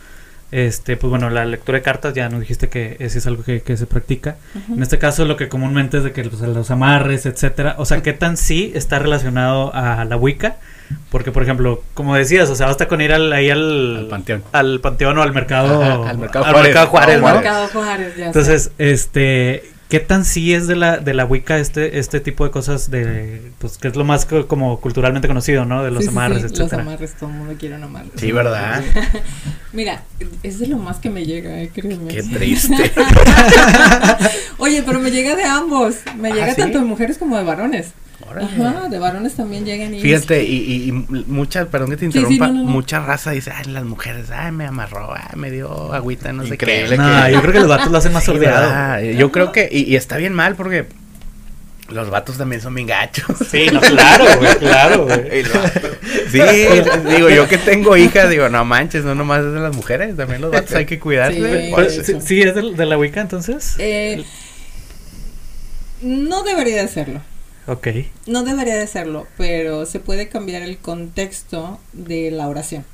Este, pues bueno, la lectura de cartas ya nos dijiste que ese es algo que, que se practica. Ujú. En este caso, lo que comúnmente es de que pues, los amarres, etcétera. O sea, ¿qué tan sí está relacionado a la Wicca? Porque, por ejemplo, como decías, o sea, basta con ir al, ahí al, Al panteón. al panteón o al mercado, Ajá, al mercado al Juárez. mercado Juárez, Al ¿no? Mercado Juárez, ya sé. Entonces, este, ¿qué tan sí es de la, de la Wicca este, este tipo de cosas de, pues, que es lo más co- como culturalmente conocido, ¿no? De los Sí, amarres, sí, Los amarres, todo el mundo quiere un amarre. Sí, ¿verdad? Mira, es de lo más que me llega, eh, créeme. Qué triste. Oye, pero me llega de ambos. Me Ah, llega ¿sí? tanto de mujeres como de varones. Ajá, de varones también llegan y... Fíjate, y, y, y muchas, perdón que te Sí, sí, interrumpa, no, no, no. mucha raza dice, ay, las mujeres, ay, me amarró, ay, me dio agüita, no sé Increíble qué. que- No, yo creo que los vatos lo hacen más Sí, sordeado. ¿verdad? Yo creo que, y, y está bien mal porque los vatos también son bien gachos. Sí, no, claro, güey, claro, güey. Sí, digo, yo que tengo hijas, digo, no manches, no nomás es de las mujeres, también los vatos hay que cuidarse. Sí. Sí, sí, es de, de la Wicca entonces. Eh, no debería de serlo. Ok. No debería de serlo, pero se puede cambiar el contexto de la oración.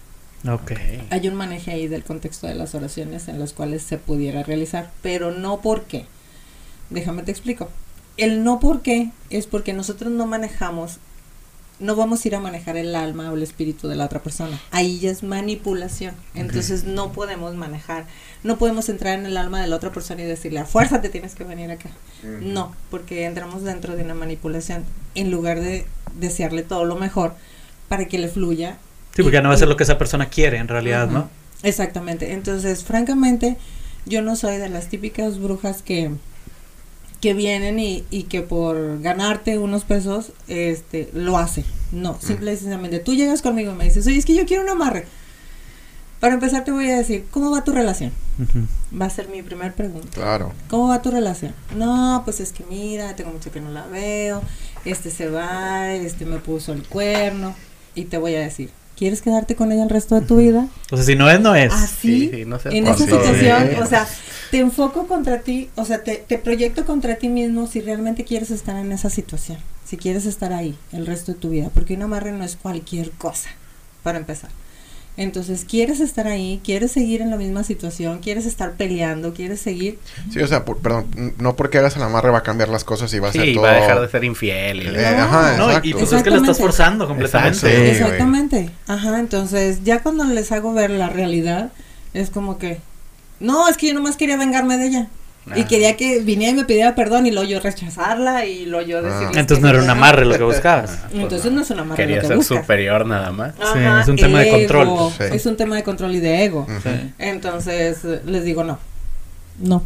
Ok. Hay un manejo ahí del contexto de las oraciones en los cuales se pudiera realizar, pero no porque. Déjame te explico. El no por qué es porque nosotros no manejamos, no vamos a ir a manejar el alma o el espíritu de la otra persona. Ahí ya es manipulación. Entonces no podemos manejar, no podemos entrar en el alma de la otra persona y decirle a fuerza te tienes que venir acá. No, porque entramos dentro de una manipulación en lugar de desearle todo lo mejor para que le fluya. Sí, porque y- no va a ser lo que esa persona quiere en realidad. ¿no? Exactamente. Entonces, francamente, yo no soy de las típicas brujas que que vienen y, y que por ganarte unos pesos este lo hace. No, simple y sencillamente tú llegas conmigo y me dices, "Oye, es que yo quiero un amarre." Para empezar te voy a decir, ¿cómo va tu relación? Va a ser mi primer pregunta. Claro. ¿Cómo va tu relación? No, pues es que mira, tengo mucho que no la veo, este se va, este me puso el cuerno y te voy a decir, ¿quieres quedarte con ella el resto de tu vida? O sea, si no es, no es. Así, Sí, sí, no se en esa situación, o sea, te enfoco contra ti, o sea, te, te proyecto contra ti mismo si realmente quieres estar en esa situación, si quieres estar ahí el resto de tu vida, porque un amarre no es cualquier cosa, para empezar. Entonces, quieres estar ahí, quieres seguir en la misma situación, quieres estar peleando, quieres seguir. Sí, o sea, por- perdón, no porque hagas el amarre va a cambiar las cosas y va a ser Sí, todo... va a dejar de ser infiel. y Eh, ajá, No, exacto. y pues es que lo estás Exactamente. forzando completamente. Exacto. Sí, güey. Exactamente. Ajá, entonces, ya cuando les hago ver la realidad, es como que, no, es que yo nomás quería vengarme de ella. Y quería que viniera y me pidiera perdón y luego yo rechazarla y luego yo Ah. decirle. Entonces no era un amarre lo que buscabas. Ah, pues Entonces no es un amarre Quería lo que ser buscas. superior nada más. Sí, es un tema de control. Sí. Es un tema de control y de ego. Entonces les digo no. No.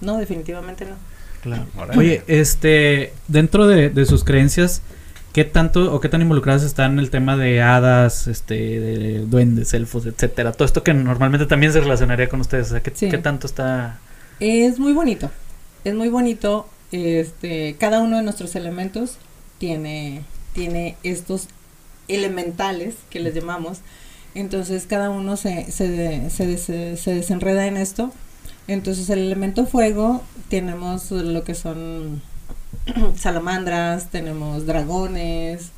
No, definitivamente no. Claro. Oye, este, dentro de, de sus creencias, ¿qué tanto o qué tan involucradas están en el tema de hadas, este, de duendes, elfos, etcétera? Todo esto que normalmente también se relacionaría con ustedes. O sea, ¿qué, Sí. qué tanto está? Es muy bonito. Es muy bonito. Este, cada uno de nuestros elementos tiene, tiene estos elementales que les llamamos. Entonces cada uno se, se, se, se desenreda en esto. Entonces el elemento fuego tenemos lo que son salamandras, tenemos dragones.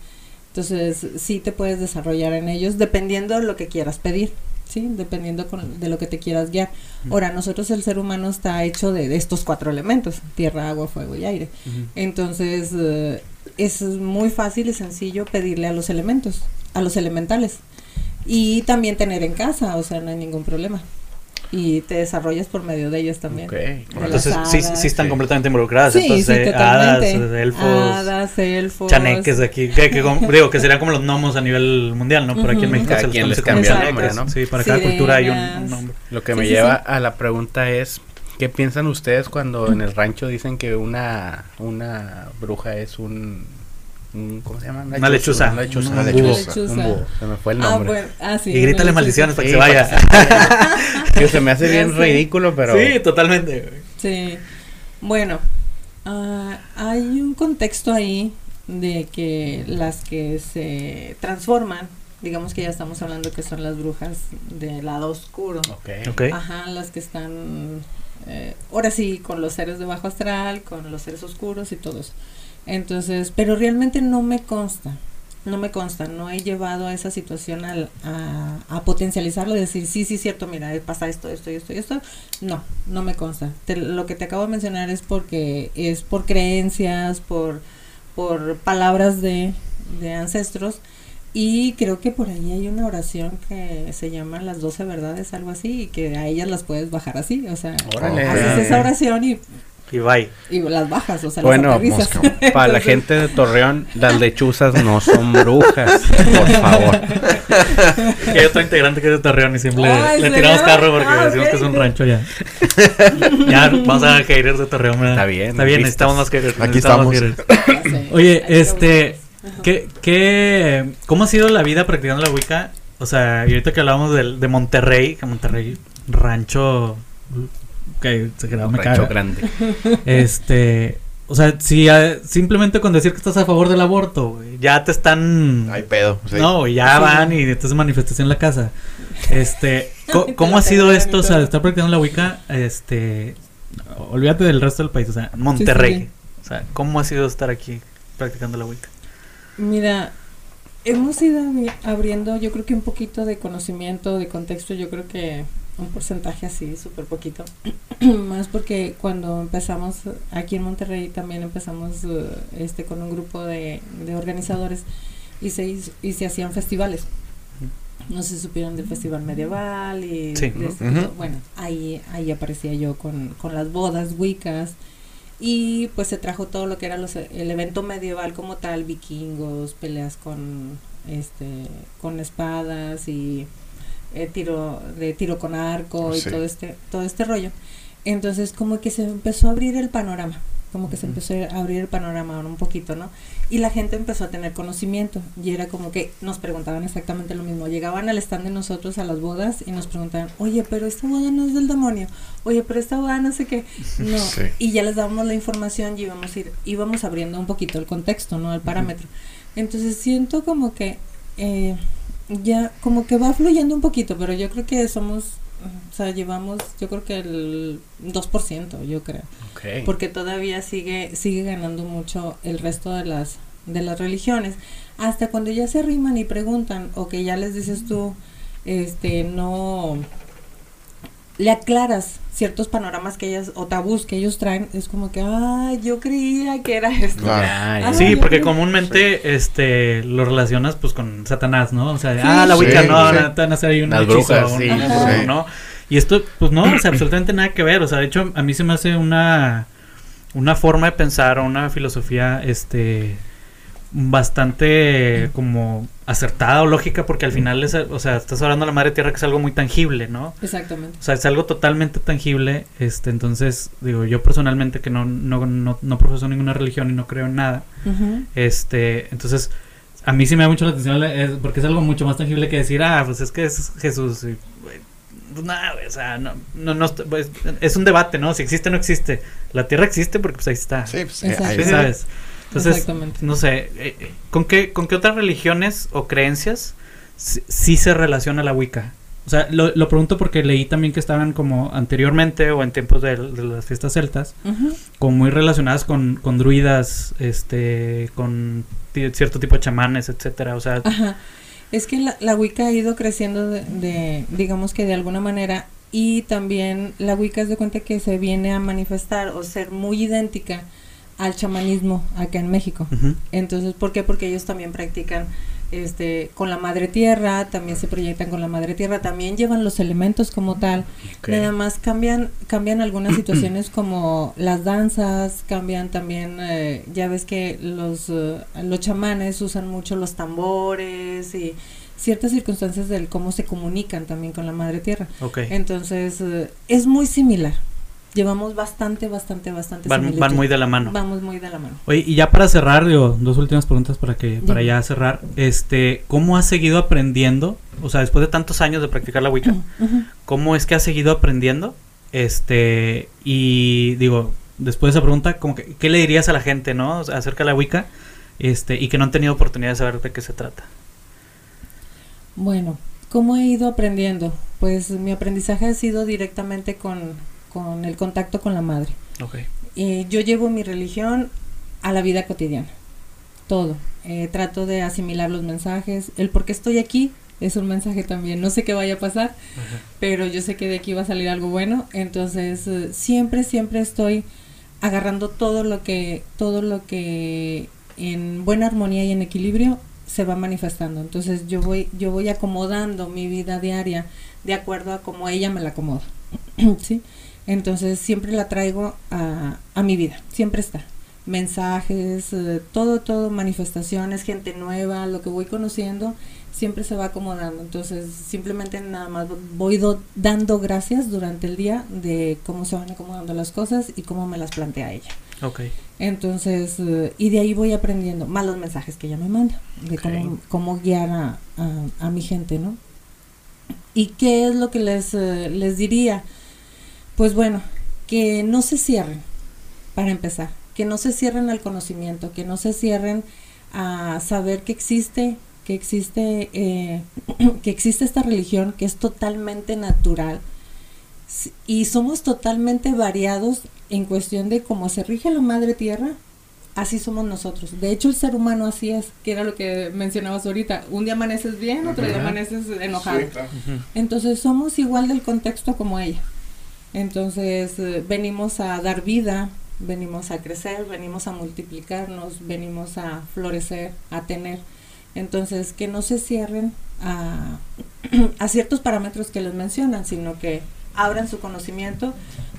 Entonces sí te puedes desarrollar en ellos dependiendo de lo que quieras pedir. ¿Sí? Dependiendo con- de lo que te quieras guiar. Ahora, nosotros el ser humano está hecho de, de estos cuatro elementos, tierra, agua, fuego y aire. Entonces, eh, es muy fácil y sencillo pedirle a los elementos, a los elementales. Y también tener en casa, o sea, no hay ningún problema. Y te desarrollas por medio de ellos también. Ok. De Entonces sí, sí están Sí. completamente involucradas. Sí, Entonces, sí, eh, totalmente. hadas, elfos, Hadas, elfos. chaneques de aquí, que, que como- digo que serían como los gnomos a nivel mundial, ¿no? Por aquí en. México Cada se les cambia el nombre, ¿no? Sí, para cada cultura hay un, un nombre. Lo que Sí, me sí, lleva sí. a la pregunta es, ¿qué piensan ustedes cuando en el rancho dicen que una, una bruja es un- ¿cómo se llama? Una lechuza. Una lechuza. Un Una lechuza. Un búho. Se me fue el Ah, nombre. bueno, ah, sí, Y grítale una maldiciones para que Sí, se vaya. que se vaya. Que se me hace bien ridículo, pero. Sí, totalmente. Sí. Bueno, ah, hay un contexto ahí de que las que se transforman, digamos que ya estamos hablando que son las brujas del lado oscuro. Ok. Ok. Ajá, las que están eh, ahora sí con los seres de bajo astral, con los seres oscuros y todo eso. Entonces, pero realmente no me consta, no me consta, no he llevado a esa situación al- a, a potencializarlo, decir, sí, sí, cierto, mira, eh, pasa esto, esto y esto y esto. No, no me consta. Te- lo que te acabo de mencionar es porque es por creencias, por, por palabras de, de ancestros. Y creo que por ahí hay una oración que se llama las doce verdades, algo así, y que a ellas las puedes bajar así, o sea, Órale. haces esa oración y, Y bye. y las bajas, o sea, Bueno, las. Para la gente de Torreón, las lechuzas no son brujas, por favor. Que hay otro integrante que es de Torreón y siempre Ah, ¿en le serio? tiramos carro porque Ah, decimos que es un rancho ya. ya vamos a haters de Torreón, ¿verdad? Está bien, Está bien, listos. necesitamos más haters. Aquí necesitamos estamos. Oye, este. ¿qué, qué, ¿cómo ha sido la vida practicando la Wicca? O sea, y ahorita que hablábamos del, de Monterrey, que Monterrey, rancho, que se quedó me caga. grande. Este, o sea, si simplemente con decir que estás a favor del aborto, ya te están... Hay pedo. sí. No, ya van y te hacen manifestación en la casa. Este, ¿cómo ha sido esto? O sea, de estar practicando la Wicca, este, olvídate del resto del país, o sea, Monterrey. sí. O sea, ¿cómo ha sido estar aquí practicando la Wicca? Mira, hemos ido abri- abriendo, yo creo que un poquito de conocimiento, de contexto, yo creo que un porcentaje así, súper poquito. Más porque cuando empezamos aquí en Monterrey también empezamos eh, este con un grupo de, de organizadores y se, hizo- y se hacían festivales. No si supieron del festival medieval y Sí. de este bueno, ahí, ahí aparecía yo con, con las bodas wiccas y pues se trajo todo lo que era los, el evento medieval como tal, vikingos, peleas con este con espadas y eh, tiro de tiro con arco y Sí. todo este todo este rollo. Entonces como que se empezó a abrir el panorama, como que se empezó a abrir el panorama un poquito, ¿no? Y la gente empezó a tener conocimiento y era como que nos preguntaban exactamente lo mismo. Llegaban al stand de nosotros a las bodas y nos preguntaban, oye, pero esta boda no es del demonio, oye, pero esta boda no sé qué. No, Sí. y ya les dábamos la información y íbamos, a ir, íbamos abriendo un poquito el contexto, ¿no? El parámetro. Entonces siento como que eh, ya, como que va fluyendo un poquito, pero yo creo que somos, o sea, llevamos, yo creo que el 2%, yo creo Ok. porque todavía sigue sigue ganando mucho el resto de las de las religiones hasta cuando ya se arriman y preguntan o que ya les dices tú este no le aclaras ciertos panoramas que ellas o tabús que ellos traen es como que ah yo creía que era esto Claro. Sí, porque comúnmente este lo relacionas pues con Satanás, ¿no? O sea, Sí. ah, la Wicca Sí, no, sí. no, te van a hacer ahí un Las hechizo, sí. ¿no? Y esto, pues no, o sea, absolutamente nada que ver. O sea, de hecho, a mí se me hace una, una forma de pensar, o una filosofía, este, bastante como acertada o lógica, porque al final, es, o sea, estás hablando de la madre tierra que es algo muy tangible, ¿no? exactamente O sea, es algo totalmente tangible. Este, entonces, digo, yo personalmente que no, no, no, no profeso ninguna religión y no creo en nada, Ujú. este, entonces, a mí sí me da mucho la atención eh, porque es algo mucho más tangible que decir, ah, pues es que es Jesús. y, pues nada, güey, o sea, no, no, no, pues, es un debate, ¿no? Si existe o no existe. La Tierra existe porque pues ahí está. Sí, pues, ahí- Sí, ¿sabes? Entonces, Exactamente. no sé, eh, eh, ¿con qué, ¿con qué otras religiones o creencias sí, sí se relaciona la Wicca? O sea, lo, lo pregunto porque leí también que estaban como anteriormente o en tiempos de, de las fiestas celtas, como muy relacionadas con, con druidas, este, con cierto tipo de chamanes, etcétera. O sea, Ajá. Es que la, la Wicca ha ido creciendo de, de, digamos que de alguna manera, y también la Wicca es de cuenta que se viene a manifestar o ser muy idéntica al chamanismo acá en México. Entonces, ¿por qué? Porque ellos también practican este con la madre tierra, también se proyectan con la madre tierra, también llevan los elementos como tal. Nada más cambian cambian algunas situaciones como las danzas, cambian también eh, ya ves que los eh, los chamanes usan mucho los tambores y ciertas circunstancias del cómo se comunican también con la madre tierra. ok. Entonces, eh, es muy similar. Llevamos bastante, bastante, bastante. Van, van muy de la mano. Vamos muy de la mano. Oye, y ya para cerrar, digo, dos últimas preguntas para que para ya cerrar. Este, ¿cómo has seguido aprendiendo? O sea, después de tantos años de practicar la Wicca. ¿cómo es que has seguido aprendiendo? Este, y digo, después de esa pregunta, como que, ¿qué le dirías a la gente, no? O sea, acerca de la Wicca, este, y que no han tenido oportunidad de saber de qué se trata. Bueno, ¿cómo he ido aprendiendo? Pues mi aprendizaje ha sido directamente con, con el contacto con la madre. Ok. Eh, yo llevo mi religión a la vida cotidiana, todo. Eh, trato de asimilar los mensajes. El por qué estoy aquí es un mensaje también. No sé qué vaya a pasar, pero yo sé que de aquí va a salir algo bueno. Entonces, eh, siempre, siempre estoy agarrando todo lo que, todo lo que en buena armonía y en equilibrio se va manifestando. Entonces, yo voy, yo voy acomodando mi vida diaria de acuerdo a como ella me la acomoda. ¿Sí? Entonces siempre la traigo a, a mi vida, siempre está. Mensajes, eh, todo, todo, manifestaciones, gente nueva, lo que voy conociendo, siempre se va acomodando. Entonces simplemente nada más voy do- dando gracias durante el día de cómo se van acomodando las cosas y cómo me las plantea ella. Ok. Entonces, eh, y de ahí voy aprendiendo más los mensajes que ella me manda, de cómo, cómo guiar a, a- a mi gente, ¿no? ¿Y qué es lo que les, eh, les diría? Pues bueno, que no se cierren, para empezar, que no se cierren al conocimiento, que no se cierren a saber que existe, que existe, eh, que existe esta religión, que es totalmente natural, y somos totalmente variados en cuestión de cómo se rige la madre tierra, así somos nosotros. De hecho, el ser humano así es, que era lo que mencionabas ahorita. Un día amaneces bien, otro día amaneces enojado. Entonces somos igual del contexto como ella. Entonces eh, venimos a dar vida, venimos a crecer, venimos a multiplicarnos, venimos a florecer, a tener. Entonces que no se cierren a, a ciertos parámetros que les mencionan, sino que abran su conocimiento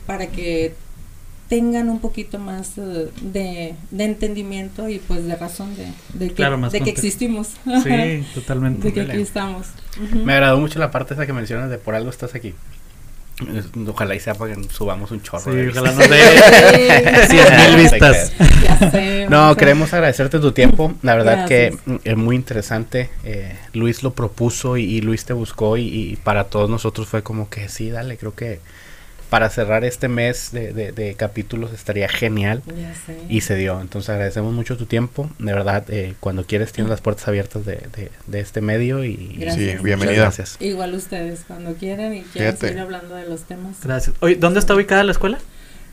para que tengan un poquito más eh, de, de entendimiento y pues de razón de, de que, Claro, más de que existimos. Sí, totalmente. de que aquí estamos. Me agradó mucho la parte esa que mencionas de por algo estás aquí. Es- Ojalá y sea para que subamos un chorro. Sí, ojalá nos dé Sí. 100 mil vistas. Ya sé, No, queremos agradecerte tu tiempo. La verdad Gracias. que mm, es muy interesante. Eh, Luis lo propuso y, y Luis te buscó y, y para todos nosotros fue como que sí, dale, creo que para cerrar este mes de, de- de capítulos estaría genial. Ya sé. Y se dio. Entonces agradecemos mucho tu tiempo. De verdad, eh, cuando quieres tienes las puertas abiertas de, de- de este medio y Gracias. Sí, muchas bienvenida. gracias. Igual ustedes, cuando quieran y quieran Fíjate. seguir hablando de los temas. Gracias. Oye, ¿dónde está ubicada la escuela?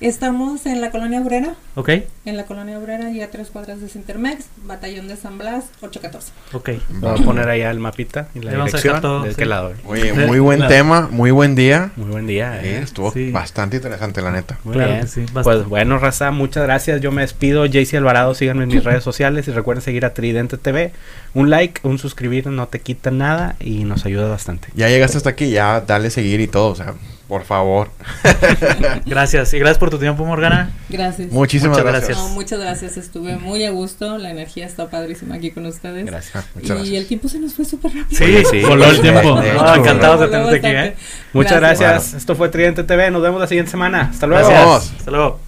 Estamos en la colonia obrera, Ok, en la colonia obrera y a tres cuadras de Cintermex, batallón de San Blas, 814. ok. Vamos a poner allá el mapita y la Ahí vamos a dirección. todo, ¿De sí. qué lado? eh? Oye, muy buen tema, muy buen día. Muy buen día. Eh, eh. estuvo Sí. bastante interesante, la neta. Muy Claro bien. sí, bastante. pues bueno, Raza, muchas gracias. Yo me despido. Jaycee Alvarado, síganme en mis redes sociales y recuerden seguir a Tridente TV. Un like, un suscribir no te quita nada y nos ayuda bastante. Ya llegaste hasta aquí, ya dale seguir y todo, o sea, por favor. gracias. Y gracias por tu tiempo, Morgana. Gracias. Muchísimas gracias. muchas gracias. Estuve muy a gusto. La energía está padrísima aquí con ustedes. Gracias. Muchas y el tiempo se nos fue súper rápido. Sí, sí. Voló el tiempo. No, encantado de ah, tenerte aquí. ¿eh? Muchas gracias. Esto fue Tridente TV. Nos vemos la siguiente semana. Hasta luego. Gracias. Hasta luego.